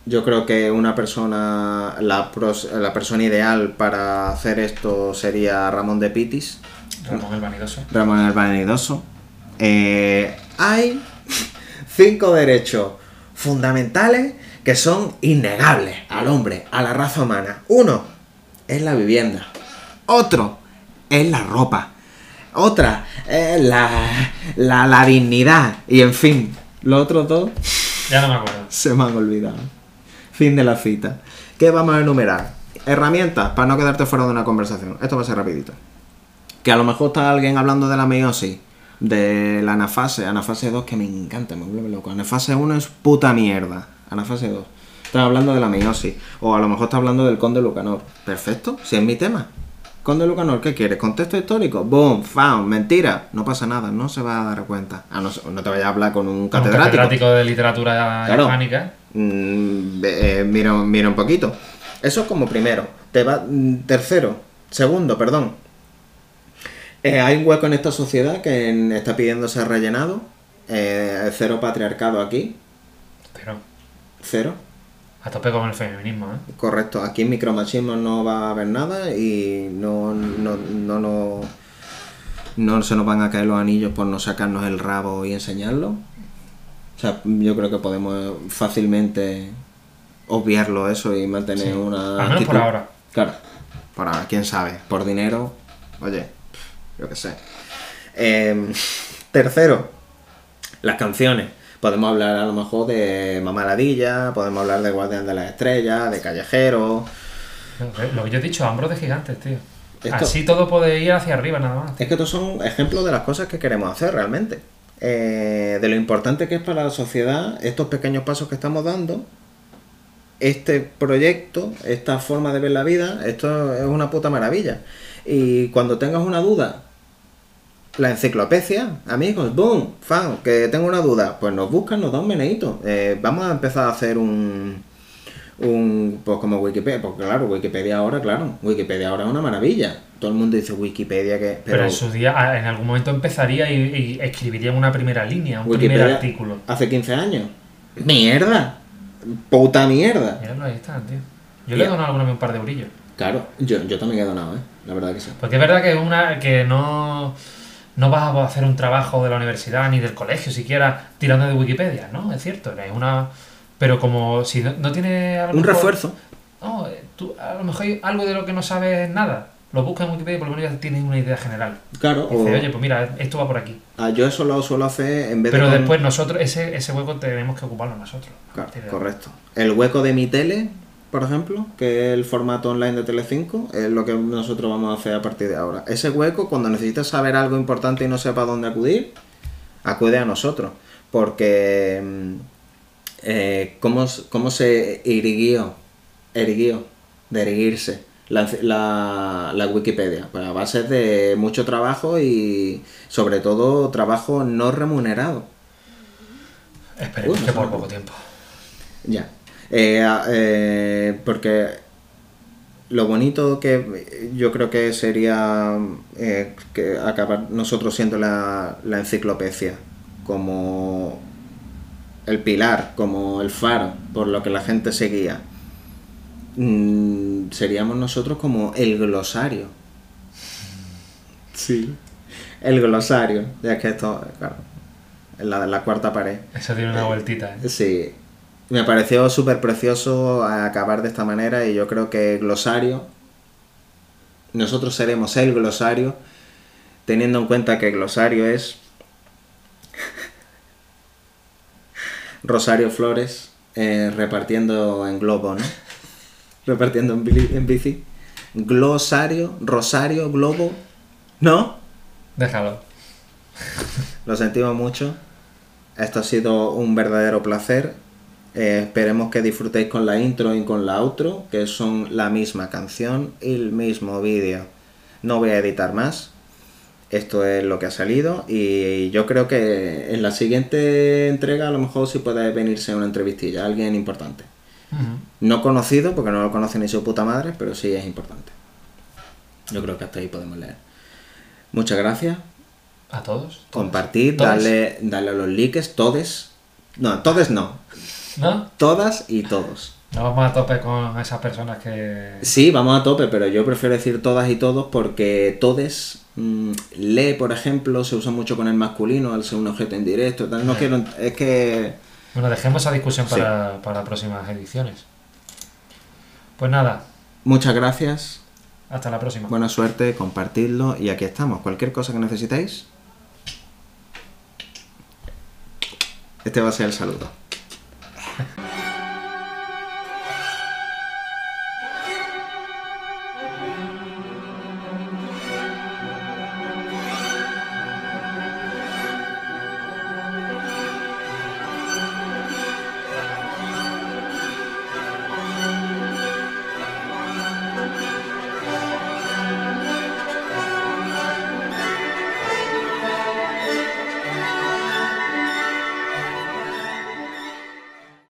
Yo creo que una persona, la, pros- la persona ideal para hacer esto sería Ramón de Pitis. Ramón el Vanidoso. Ramón el Vanidoso. Eh, hay cinco derechos fundamentales que son innegables al hombre, a la raza humana. Uno es la vivienda. Otro es la ropa. Otra es la, la, la dignidad. Y en fin, los otros dos Ya no me acuerdo. se me han olvidado. Fin de la cita. ¿Qué vamos a enumerar? Herramientas para no quedarte fuera de una conversación. Esto va a ser rapidito. Que a lo mejor está alguien hablando de la meiosis, de la anafase, anafase 2, que me encanta, me vuelve loco. Anafase 1 es puta mierda. Anafase 2. Está hablando de la meiosis. O a lo mejor está hablando del conde Lucanor. Perfecto, si es mi tema. Conde Lucanor, ¿qué quieres? ¿Contexto histórico? Boom, found, mentira. No pasa nada, no se va a dar cuenta. A no, no te vayas a hablar con un Un catedrático. catedrático de literatura Claro. hispánica. Mm, eh, mira, mira un poquito. Eso es como primero. Te va, mm, tercero, segundo, perdón. Eh, hay un hueco en esta sociedad que en- está pidiendo ser rellenado. Eh, cero patriarcado aquí. Pero Cero. a tope con el feminismo, ¿eh? Correcto. Aquí en micromachismo no va a haber nada y no, no, no, no, no se nos van a caer los anillos por no sacarnos el rabo y enseñarlo. O sea, yo creo que podemos fácilmente obviarlo eso y mantener Sí. una... Al menos por ahora. Claro. Por ahora, quién sabe. Por dinero, oye, yo qué sé. Em, tercero, las canciones. Podemos hablar a lo mejor de Mamaladilla, podemos hablar de Guardián de las Estrellas, de Callejero. Lo que- Lo que yo he dicho, ambros de gigantes, tío. Esto- Así todo puede ir hacia arriba nada más. Es que estos son ejemplos de las cosas que queremos hacer realmente. Eh, de lo importante que es para la sociedad estos pequeños pasos que estamos dando. Este proyecto, esta forma de ver la vida, esto es una puta maravilla. Y cuando tengas una duda, la enciclopedia, amigos, boom, fan, que tengo una duda, pues nos buscan, nos da un meneíto. Eh, vamos a empezar a hacer un, un, pues como Wikipedia, porque claro, Wikipedia ahora, claro, Wikipedia ahora es una maravilla. Todo el mundo dice Wikipedia que... Pero, en su día, en algún momento empezaría y, y escribiría una primera línea, un primer artículo. hace 15 años. ¡Mierda! ¡Puta mierda! Míralo, ahí están, tío. Yo le he donado alguna vez un par de brillos. Claro, yo, yo también he donado, ¿eh? La verdad que sí. Porque es verdad que una que no, no vas a hacer un trabajo de la universidad ni del colegio siquiera tirando de Wikipedia, ¿no? Es cierto, es una... Pero como si no, no tiene... a lo Un mejor- refuerzo. No, eh, tú, a lo mejor hay algo de lo que no sabes nada. Lo buscas en Wikipedia y por lo menos ya tienes una idea general. Claro, Y dices, o- oye, pues mira, esto va por aquí. ah, yo eso lo suelo hacer en vez Pero de... con- después nosotros, ese, ese hueco tenemos que ocuparlo nosotros. Claro, correcto. El hueco de mi tele, por ejemplo, que es el formato online de Telecinco, es lo que nosotros vamos a hacer a partir de ahora. Ese hueco, cuando necesites saber algo importante y no sepa dónde acudir, acude a nosotros. Porque... mm, eh, ¿cómo, ¿Cómo se irguió? Erguió, de erguirse. La, la, la Wikipedia, pues a base de mucho trabajo y sobre todo trabajo no remunerado. Esperemos Uy, no que por poco tiempo. Ya. Eh, eh, porque lo bonito que yo creo que sería eh, que acabar nosotros siendo la, la enciclopedia como el pilar, como el faro por lo que la gente seguía. Mm, seríamos nosotros como el glosario. Sí. El glosario. Ya que esto, claro, la, la cuarta pared. Eso tiene una Eh, vueltita, ¿eh? Sí, me pareció súper precioso acabar de esta manera y yo creo que glosario, nosotros seremos el glosario, teniendo en cuenta que glosario es Rosario Flores eh, repartiendo en globo, ¿no? Repartiendo en, en bici. Glosario, Rosario, Globo, ¿no? Déjalo. Lo sentimos mucho. Esto ha sido un verdadero placer. Eh, esperemos que disfrutéis con la intro y con la outro, que son la misma canción y el mismo vídeo. No voy a editar más. Esto es lo que ha salido y yo creo que en la siguiente entrega a lo mejor sí puede venirse una entrevistilla, alguien importante. No conocido, porque no lo conoce ni su puta madre, pero sí es importante. Yo creo que hasta ahí podemos leer. Muchas gracias. A todos. Todos. darle, darle a los likes, todes. No, todes no. Todas y todos. No vamos a tope con esas personas que. Sí, vamos a tope, pero yo prefiero decir todas y todos porque todes. Mmm, le, por ejemplo, se usa mucho con el masculino al ser un objeto indirecto. Tal. No quiero. Es que. Bueno, dejemos esa discusión para, para próximas ediciones. Pues nada. Muchas gracias. Hasta la próxima. Buena suerte, compartidlo y aquí estamos. Cualquier cosa que necesitéis. Este va a ser el saludo. Yeah.